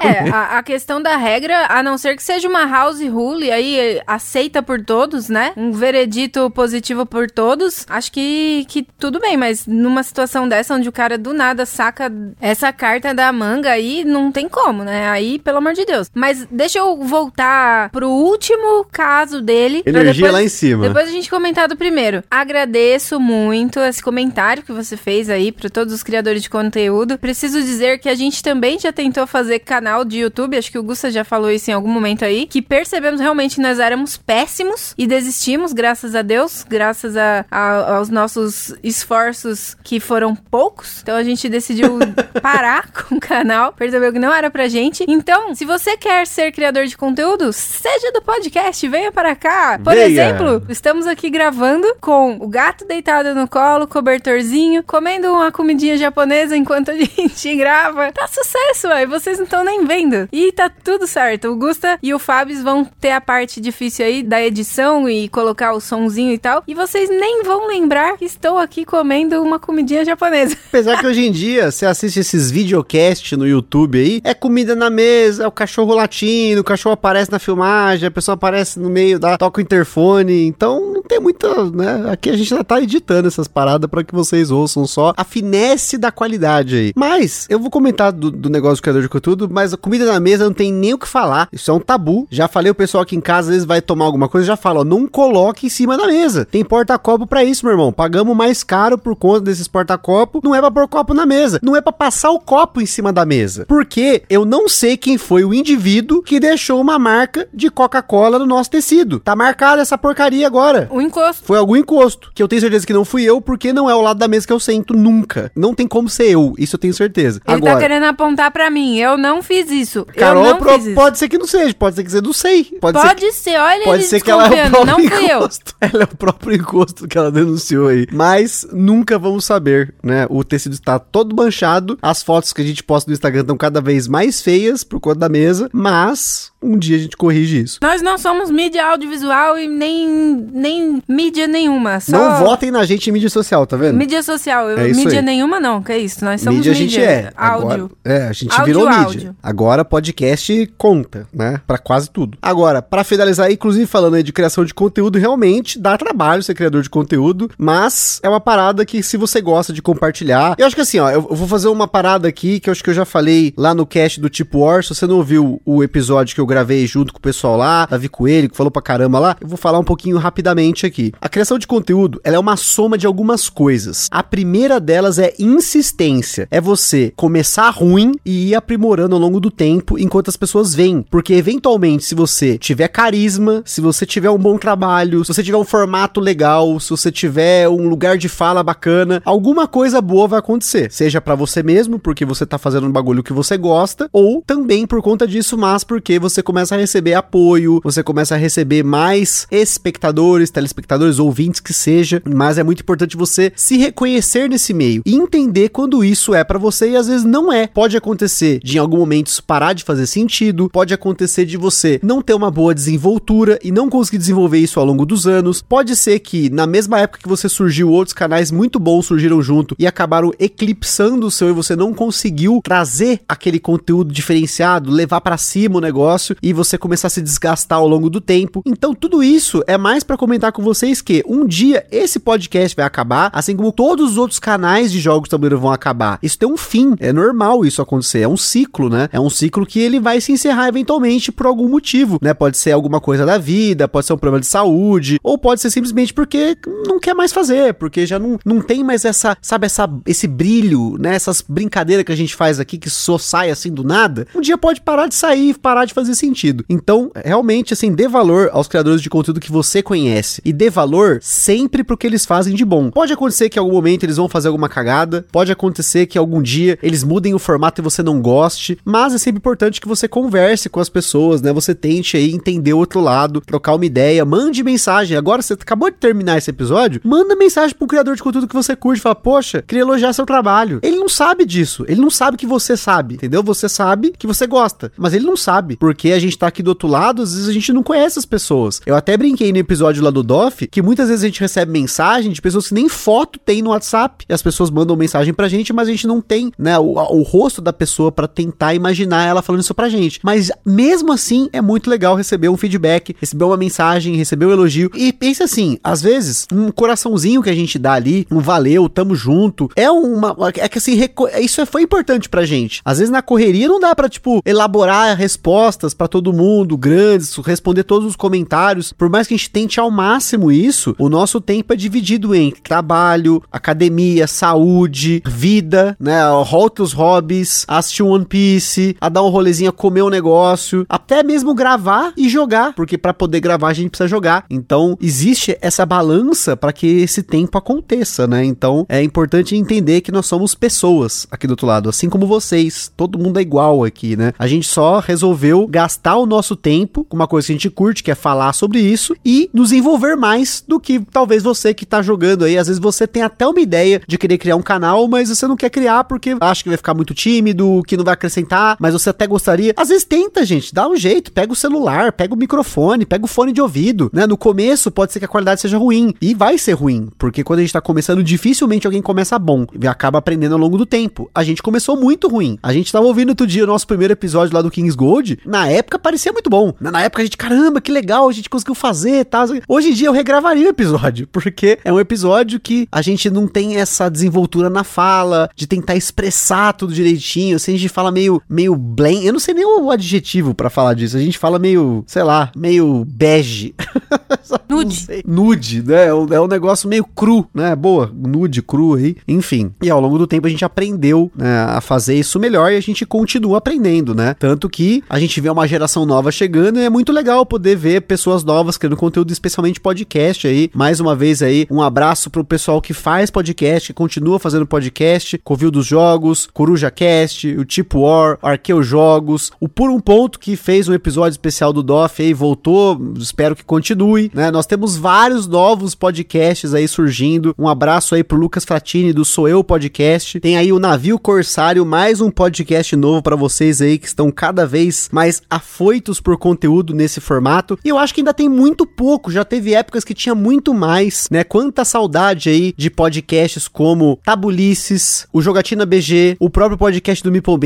B: É, a, a, questão da regra, a não ser que seja uma house rule, aí aceita por todos, né? Um veredito positivo por todos, acho que, que tudo bem, mas numa situação dessa, onde o cara do nada saca essa carta da manga aí, não tem como, né? Aí, pelo amor de Deus. Mas deixa eu voltar pro último caso dele.
A: Energia depois, lá em cima.
B: Depois a gente comentar do primeiro. Agradeço muito esse comentário que você fez aí para todos os criadores de conteúdo. Preciso dizer que a gente também já tentou fazer canal de YouTube, acho que o Gusta já falou isso em algum momento aí, que percebemos realmente que nós éramos péssimos e desistimos, graças a Deus, graças a, a, aos nossos esforços que foram poucos. Então a gente decidiu parar com o canal, percebeu que não era pra gente. Então, se você quer ser criador de conteúdo, seja do podcast, venha para cá. Por venha. exemplo, estamos aqui gravando com o gato deitado no colo, cobertorzinho, comendo uma comidinha japonesa enquanto a gente grava. Tá sucesso, ué. Vocês não estão nem vendo. E tá tudo certo. O Gusta e o Fábio vão ter a parte difícil aí da edição e colocar o sonzinho e tal. E vocês nem vão lembrar que estou aqui comendo uma comidinha japonesa.
A: Apesar que hoje em dia, você assiste esses videocasts no YouTube aí, é comida na mesa, é o cachorro latindo, o cachorro aparece na filmagem, a pessoa aparece no meio da toca o interfone. Então não tem muita, né? Aqui a gente já tá editando essas paradas para que vocês ouçam só a finesse da qualidade aí. Mas eu vou comentar do, do negócio do criador de conteúdo, mas a comida na mesa não tem nem o que falar. Isso é um tabu. Já falei o pessoal aqui em casa, às vezes vai tomar alguma coisa, já fala, ó, não coloque em cima da mesa. Tem porta-copo para isso, meu irmão. Pagamos mais caro por conta desses porta-copo. Não é pra pôr copo na mesa. Não é para passar o copo em cima da mesa. Porque eu não sei quem foi o indivíduo que deixou uma marca de Coca-Cola no nosso tecido. Tá marcada essa porcaria agora.
B: O encosto.
A: Foi algum encosto. Que eu tenho certeza que não fui eu, porque não é o lado da mesa que eu sento nunca. Não tem como ser eu. Isso eu tenho certeza.
B: Ele tá agora, tá querendo apontar para mim. Eu não fiz isso.
A: Carol, pro, fiz isso. pode ser que não seja, pode ser que você não sei.
B: Pode,
A: pode
B: ser, ser, olha
A: Pode ser que ela é o próprio não encosto. Ela é o próprio encosto que ela denunciou aí. Mas nunca vamos saber, né? O tecido está todo manchado, as fotos que a gente posta no Instagram estão cada vez mais feias por conta da mesa, mas um dia a gente corrige isso.
B: Nós não somos mídia audiovisual e nem, nem mídia nenhuma. Só
A: Não votem na gente em mídia social, tá vendo?
B: Mídia social.
A: É
B: mídia nenhuma não, que é isso. Nós somos
A: mídia
B: mídia,
A: a gente é.
B: áudio.
A: Agora, é, a gente
B: Áudio,
A: virou mídia.
B: áudio.
A: Agora podcast conta, né? Pra quase tudo. Agora, pra finalizar, inclusive falando aí de criação de conteúdo, realmente dá trabalho ser criador de conteúdo, mas é uma parada que se você gosta de compartilhar. Eu acho que assim, ó, eu eu vou fazer uma parada aqui que eu acho que eu já falei lá no cast do Tipo War. Se você não ouviu o episódio que eu gravei junto com o pessoal lá, Davi Coelho, que falou pra caramba lá, eu vou falar um pouquinho rapidamente aqui. A criação de conteúdo, ela é uma soma de algumas coisas. A primeira delas é insistência. É você começar ruim e ir aprimorando ao longo do tempo enquanto as pessoas vêm. Porque eventualmente, se você tiver carisma, se você tiver um bom trabalho, se você tiver um formato legal, se você tiver um lugar de fala bacana, alguma coisa boa vai acontecer. Seja pra você mesmo, porque você tá fazendo um bagulho que você gosta, ou também por conta disso, mas porque você começa a receber apoio, você começa a receber mais espectadores, telespectadores, ouvintes que seja, mas é muito importante você se reconhecer nesse meio e entender quando isso é pra você e às vezes não é. Pode acontecer de em algum momento isso parar de fazer sentido, pode acontecer de você não ter uma boa desenvoltura e não conseguir desenvolver isso ao longo dos anos. Pode ser que na mesma época que você surgiu, outros canais muito bons surgiram junto e acabaram eclipsando o seu e você não conseguiu trazer aquele conteúdo diferenciado, levar pra cima o negócio e você começar a se desgastar ao longo do tempo. Então tudo isso é mais pra comentar com vocês que um dia esse podcast vai acabar, assim como todos os outros canais de jogos de tabuleiro vão acabar. Isso tem um fim, é normal isso acontecer, é um ciclo, né? É um ciclo que ele vai se encerrar eventualmente por algum motivo, né? Pode ser alguma coisa da vida, pode ser um problema de saúde, ou pode ser simplesmente porque não quer mais fazer, porque já não, não tem mais essa, sabe, essa, esse brilho, né? Essas brincadeiras que a gente faz aqui que só sai assim do nada. Um dia pode parar de sair, parar de fazer sentido. Então, realmente, assim, dê valor aos criadores de conteúdo que você conhece e dê valor sempre pro que eles fazem de bom. Pode acontecer que em algum momento eles vão fazer alguma cagada, pode acontecer que algum dia eles mudem o formato e você não goste, mas é sempre importante que você converse com as pessoas, né? Você tente aí entender o outro lado, trocar uma ideia, mande mensagem. Agora você acabou de terminar esse episódio, manda mensagem pro criador de conteúdo que você curte, fala: "Poxa, queria elogiar seu trabalho". Ele não sabe disso, ele não sabe que você sabe, entendeu? Você sabe que você gosta, mas ele não sabe, porque a gente tá aqui do outro lado, às vezes a gente não conhece as pessoas. Eu até brinquei no episódio lá do DOF que muitas vezes a gente recebe mensagem de pessoas que nem foto tem no WhatsApp, e as pessoas mandam mensagem pra gente, mas a gente não tem, né, o, o rosto da pessoa pra tentar imaginar ela falando isso pra gente. Mas mesmo assim é muito legal receber um feedback, receber uma mensagem, receber um elogio. E pense assim, às vezes um coraçãozinho que a gente dá ali, um valeu, tamo junto, é uma é que assim, isso é- foi importante pra gente. Às vezes na correria não dá pra tipo elaborar respostas pra todo mundo, grandes, responder todos os comentários. Por mais que a gente tente ao máximo isso, o nosso tempo é dividido em trabalho, academia, saúde, vida, né, outros hobbies, assistir One Piece, a dar um rolezinho, a comer um negócio, até mesmo gravar e jogar, porque pra poder gravar a gente precisa jogar. Então, existe essa balança pra que esse tempo aconteça, né? Então, é importante entender que nós somos pessoas aqui do outro lado, assim como vocês. Todo mundo é igual aqui, né? A gente só resolveu gastar o nosso tempo com uma coisa que a gente curte, que é falar sobre isso e nos envolver mais do que talvez você que tá jogando aí. Às vezes você tem até uma ideia de querer criar um canal, mas você não quer criar porque acha que vai ficar muito tímido, que não vai acrescentar, mas você até gostaria. Às vezes tenta, gente, dá um jeito, pega o celular, pega o microfone, pega o fone de ouvido, né? No começo pode ser que a qualidade seja ruim e vai ser ruim, porque quando a gente tá começando, dificilmente alguém começa bom e acaba aprendendo ao longo do tempo. A gente começou muito ruim. A gente tava ouvindo outro dia o nosso primeiro episódio lá do Kings Gold, na época parecia muito bom. Na época a gente, caramba, que legal, a gente conseguiu fazer, tá? Hoje em dia eu regravaria o episódio, porque é um episódio que a gente não tem essa desenvoltura na fala, de tentar expressar tudo direitinho, assim, a gente fala meio, meio blend, eu não sei nem o adjetivo pra falar disso, a gente fala meio, sei lá, meio bege.
B: Nude.
A: Nude, né? É um, é um negócio meio cru, né? Boa, nude, cru aí, enfim. E ao longo do tempo a gente aprendeu né, a fazer isso melhor e a gente continua aprendendo, né? Tanto que a gente vê uma geração nova chegando e é muito legal poder ver pessoas novas criando conteúdo, especialmente podcast aí. Mais uma vez aí, um abraço pro pessoal que faz podcast, que continua fazendo podcast, Covil dos Jogos, Coruja Cast, o Tipo War, Arqueu Jogos, o Por Um Ponto que fez um episódio especial do DOF aí, voltou, espero que continue, né? Nós temos vários novos podcasts aí surgindo. Um abraço aí pro Lucas Fratini do Sou Eu Podcast. Tem aí o Navio Corsário, mais um podcast novo pra vocês aí que estão cada vez mais afoitos por conteúdo nesse formato. E eu acho que ainda tem muito pouco, já teve épocas que tinha muito mais, né? Quanta saudade aí de podcasts como Tabulices, o Jogatina BG, o próprio podcast do Meeple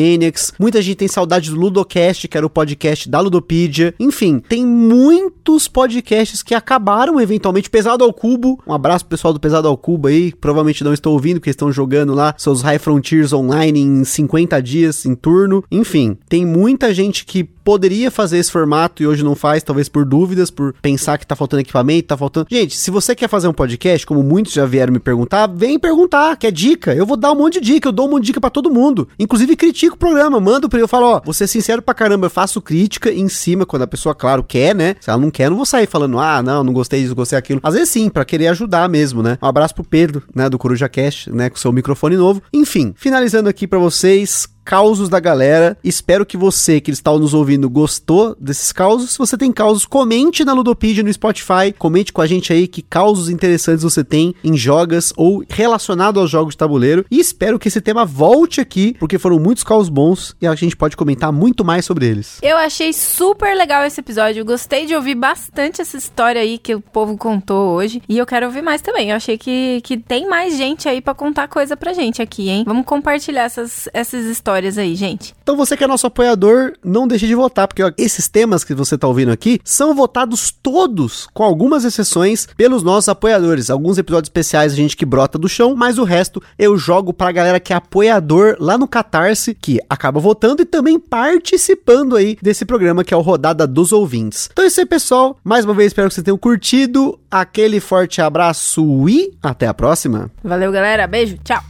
A: Muita gente tem saudade do Ludocast, que era o podcast da Ludopedia. Enfim, tem muitos podcasts que acabaram eventualmente. Pesado ao Cubo, um abraço pro pessoal do Pesado ao Cubo aí, provavelmente não estou ouvindo, porque estão jogando lá seus High Frontiers online em 50 dias em turno. Enfim, tem muita gente que poderia fazer esse formato e hoje não faz, talvez por dúvidas, por pensar que tá faltando equipamento, tá faltando. Gente, se você quer fazer um podcast, como muitos já vieram me perguntar, vem perguntar, quer dica? Eu vou dar um monte de dica, eu dou um monte de dica para todo mundo. Inclusive critico o programa, mando para eu falo, ó, ser sincero pra caramba, eu faço crítica em cima quando a pessoa, claro, quer, né? Se ela não quer, eu não vou sair falando, ah, não, não gostei disso, gostei daquilo. Às vezes sim, para querer ajudar mesmo, né? Um abraço pro Pedro, né, do Coruja Cast, né, com seu microfone novo. Enfim, finalizando aqui para vocês, causos da galera. Espero que você que está nos ouvindo gostou desses causos. Se você tem causos, comente na Ludopedia no Spotify. Comente com a gente aí que causos interessantes você tem em jogas ou relacionado aos jogos de tabuleiro. E espero que esse tema volte aqui, porque foram muitos causos bons e a gente pode comentar muito mais sobre eles.
B: Eu achei super legal esse episódio. Gostei de ouvir bastante essa história aí que o povo contou hoje. E eu quero ouvir mais também. Eu achei que, que tem mais gente aí para contar coisa pra gente aqui, hein? Vamos compartilhar essas, essas histórias histórias aí, gente.
A: Então você que é nosso apoiador, não deixe de votar, porque ó, esses temas que você está ouvindo aqui são votados todos, com algumas exceções, pelos nossos apoiadores. Alguns episódios especiais a gente que brota do chão, mas o resto eu jogo pra galera que é apoiador lá no Catarse, que acaba votando e também participando aí desse programa que é o Rodada dos Ouvintes. Então é isso aí, pessoal. Mais uma vez espero que vocês tenham curtido. Aquele forte abraço e até a próxima.
B: Valeu, galera. Beijo. Tchau.